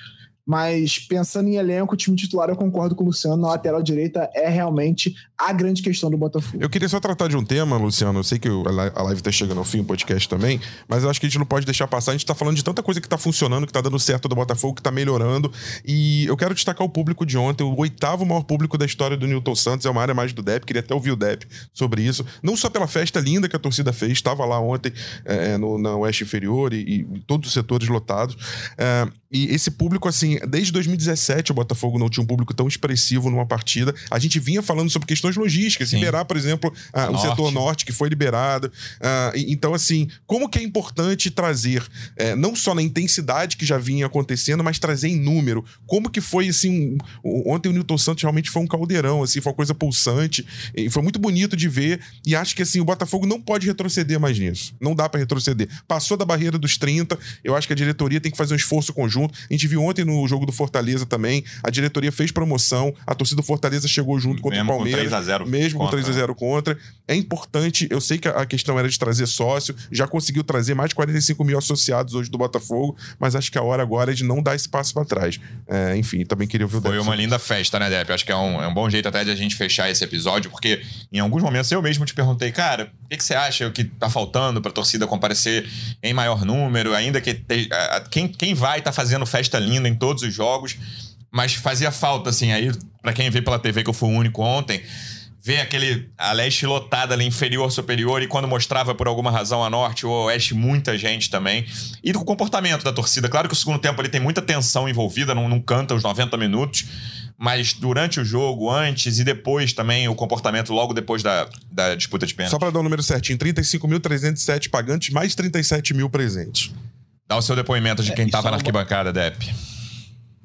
Mas pensando em elenco, time titular, eu concordo com o Luciano, na lateral direita é realmente a grande questão do Botafogo. Eu queria só tratar de um tema, Luciano. Eu sei que a live tá chegando ao fim, o podcast também, mas eu acho que a gente não pode deixar passar. A gente tá falando de tanta coisa que tá funcionando, que tá dando certo do Botafogo, que tá melhorando. E eu quero destacar o público de ontem, o oitavo maior público da história do Newton Santos. É uma área mais do Dep, queria até ouvir o Dep sobre isso. Não só pela festa linda que a torcida fez, estava lá ontem é, no, na Oeste Inferior e, e todos os setores lotados. É, e esse público, assim, desde 2017 o Botafogo não tinha um público tão expressivo numa partida. A gente vinha falando sobre questões logísticas, Sim. liberar, por exemplo, uh, o setor norte que foi liberado. Uh, então, assim, como que é importante trazer, uh, não só na intensidade que já vinha acontecendo, mas trazer em número. Como que foi, assim, um, ontem o Newton Santos realmente foi um caldeirão, assim, foi uma coisa pulsante. E foi muito bonito de ver. E acho que, assim, o Botafogo não pode retroceder mais nisso. Não dá para retroceder. Passou da barreira dos 30, eu acho que a diretoria tem que fazer um esforço conjunto junto. A gente viu ontem no jogo do Fortaleza também, a diretoria fez promoção, a torcida do Fortaleza chegou junto contra mesmo o Palmeiras. Com 3 a 0 mesmo contra. com 3 a 0 contra. É importante, eu sei que a questão era de trazer sócio, já conseguiu trazer mais de 45 mil associados hoje do Botafogo, mas acho que a hora agora é de não dar esse passo para trás. É, enfim, também queria ouvir o Foi uma linda festa, né, Depp? Acho que é um, é um bom jeito até de a gente fechar esse episódio, porque em alguns momentos eu mesmo te perguntei, cara, o que, que você acha que tá faltando pra torcida comparecer em maior número, ainda que te, quem, quem vai tá fazendo festa linda em todos os jogos, mas fazia falta, assim, aí, para quem vê pela TV que eu fui o único ontem, ver aquele a leste lotada ali, inferior, superior, e quando mostrava por alguma razão a norte ou a oeste, muita gente também. E do comportamento da torcida. Claro que o segundo tempo ali tem muita tensão envolvida, não, não canta os 90 minutos, mas durante o jogo, antes e depois também, o comportamento logo depois da, da disputa de pênalti. Só para dar o um número certinho: 35.307 pagantes, mais 37 mil presentes. Dá o seu depoimento de quem estava é, na arquibancada, Depp.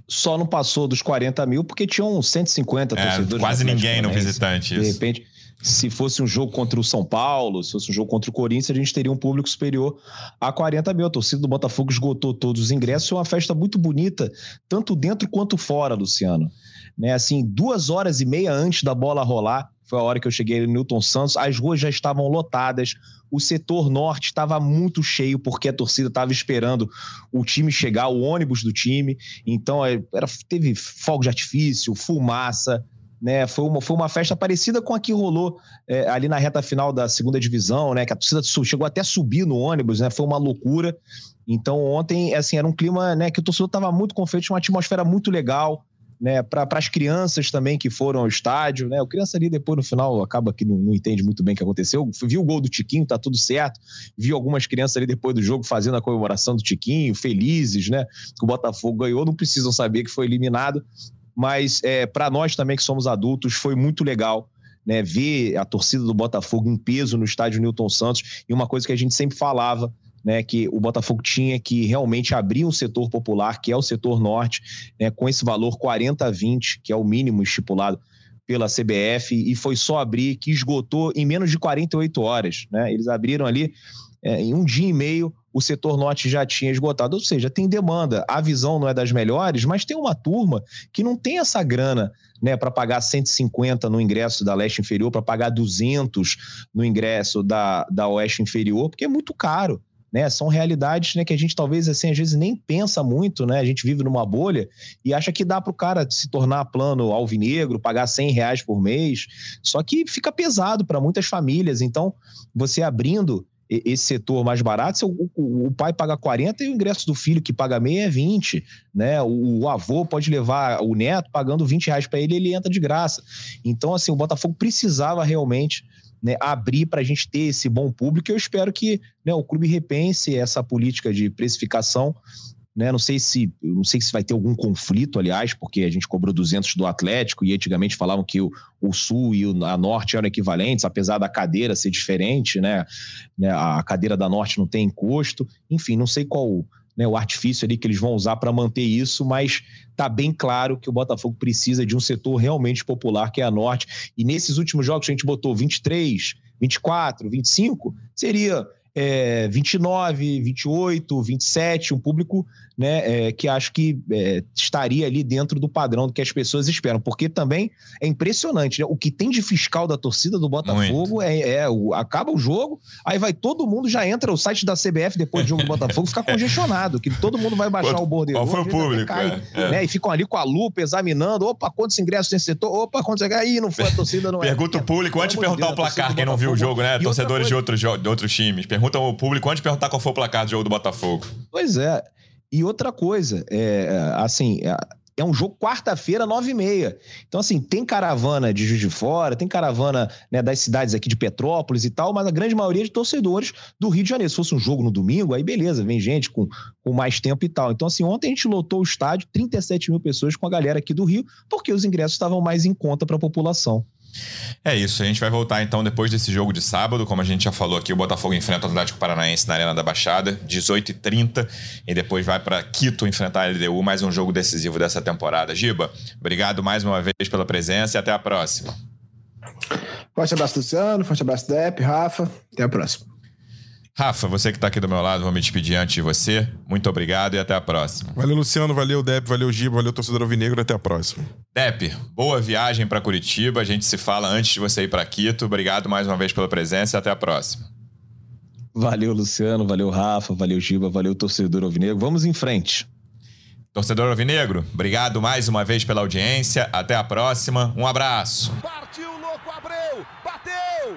Só não passou dos 40 mil porque tinham 150 é, torcedores. Quase ninguém no visitante. De isso. repente, se fosse um jogo contra o São Paulo, se fosse um jogo contra o Corinthians, a gente teria um público superior a 40 mil. A torcida do Botafogo esgotou todos os ingressos. Foi uma festa muito bonita, tanto dentro quanto fora, Luciano. Né, assim, duas horas e meia antes da bola rolar, foi a hora que eu cheguei no Newton Santos, as ruas já estavam lotadas, o setor norte estava muito cheio, porque a torcida estava esperando o time chegar, o ônibus do time. Então, é, era, teve fogo de artifício, fumaça, né? Foi uma, foi uma festa parecida com a que rolou é, ali na reta final da segunda divisão, né? Que a torcida chegou até a subir no ônibus, né? Foi uma loucura. Então, ontem, assim, era um clima, né? Que o torcedor estava muito confiante, uma atmosfera muito legal né, para as crianças também que foram ao estádio, né? O criança ali depois no final acaba que não, não, entende muito bem o que aconteceu. Viu o gol do Tiquinho, tá tudo certo. Viu algumas crianças ali depois do jogo fazendo a comemoração do Tiquinho, felizes, né? Que o Botafogo ganhou, não precisam saber que foi eliminado. Mas é, para nós também que somos adultos, foi muito legal né, ver a torcida do Botafogo em peso no estádio Newton Santos. E uma coisa que a gente sempre falava né, que o Botafogo tinha que realmente abrir um setor popular, que é o setor norte, né, com esse valor 40 a 20, que é o mínimo estipulado pela CBF, e foi só abrir que esgotou em menos de 48 horas. Né? Eles abriram ali é, em um dia e meio, o setor norte já tinha esgotado, ou seja, tem demanda. A visão não é das melhores, mas tem uma turma que não tem essa grana né, para pagar 150 no ingresso da leste inferior, para pagar 200 no ingresso da, da oeste inferior, porque é muito caro né? São realidades né, que a gente talvez assim às vezes nem pensa muito, né? A gente vive numa bolha e acha que dá para o cara se tornar plano alvinegro, pagar 100 reais por mês. Só que fica pesado para muitas famílias. Então, você abrindo esse setor mais barato, o, o, o, pai paga 40 e o ingresso do filho que paga meia é 20, né? O, o avô pode levar o neto pagando 20 reais para ele, ele entra de graça. Então, assim, o Botafogo precisava realmente né, abrir para a gente ter esse bom público. Eu espero que né, o clube repense essa política de precificação né? Não sei se não sei se vai ter algum conflito, aliás, porque a gente cobrou 200 do Atlético e antigamente falavam que o, o Sul e o, a Norte eram equivalentes, apesar da cadeira ser diferente, né? né? A cadeira da Norte não tem encosto. Enfim, não sei qual né, o artifício ali que eles vão usar para manter isso, mas tá bem claro que o Botafogo precisa de um setor realmente popular, que é a Norte. E nesses últimos jogos a gente botou 23, 24, 25, seria é, 29, 28, 27, um público né, é, que acho que é, estaria ali dentro do padrão do que as pessoas esperam. Porque também é impressionante, né? O que tem de fiscal da torcida do Botafogo é, é, o, acaba o jogo, aí vai todo mundo, já entra o site da CBF depois do jogo do Botafogo, fica congestionado, que todo mundo vai baixar o bordeiro. Qual foi o público? Cai, é, né, e ficam ali com a lupa examinando, opa, quantos ingressos tem setor, opa, quantos aí não foi a torcida, não é. Pergunta o público antes de perguntar o placar, quem não viu o jogo, né? Torcedores de outros, de outros times. Pergunta o público antes de perguntar qual foi o placar do jogo do Botafogo. Pois é. E outra coisa, é, assim, é, é um jogo quarta-feira, nove e meia. Então, assim, tem caravana de Juiz de Fora, tem caravana né, das cidades aqui de Petrópolis e tal, mas a grande maioria de torcedores do Rio de Janeiro. Se fosse um jogo no domingo, aí beleza, vem gente com, com mais tempo e tal. Então, assim, ontem a gente lotou o estádio, 37 mil pessoas com a galera aqui do Rio, porque os ingressos estavam mais em conta para a população. É isso, a gente vai voltar então depois desse jogo de sábado. Como a gente já falou aqui, o Botafogo enfrenta o Atlético Paranaense na Arena da Baixada, 18h30, e depois vai para Quito enfrentar a LDU, mais um jogo decisivo dessa temporada. Giba, obrigado mais uma vez pela presença e até a próxima. Forte abraço, Luciano, forte abraço, Depp, Rafa, até a próxima. Rafa, você que está aqui do meu lado, vou me despedir antes de você. Muito obrigado e até a próxima. Valeu, Luciano. Valeu, Depp. Valeu, Giba. Valeu, torcedor Alvinegro. Até a próxima. Depp, boa viagem para Curitiba. A gente se fala antes de você ir para Quito. Obrigado mais uma vez pela presença e até a próxima. Valeu, Luciano. Valeu, Rafa. Valeu, Giba. Valeu, torcedor Alvinegro. Vamos em frente. Torcedor Alvinegro, obrigado mais uma vez pela audiência. Até a próxima. Um abraço. Partiu, louco, Abreu. Bateu.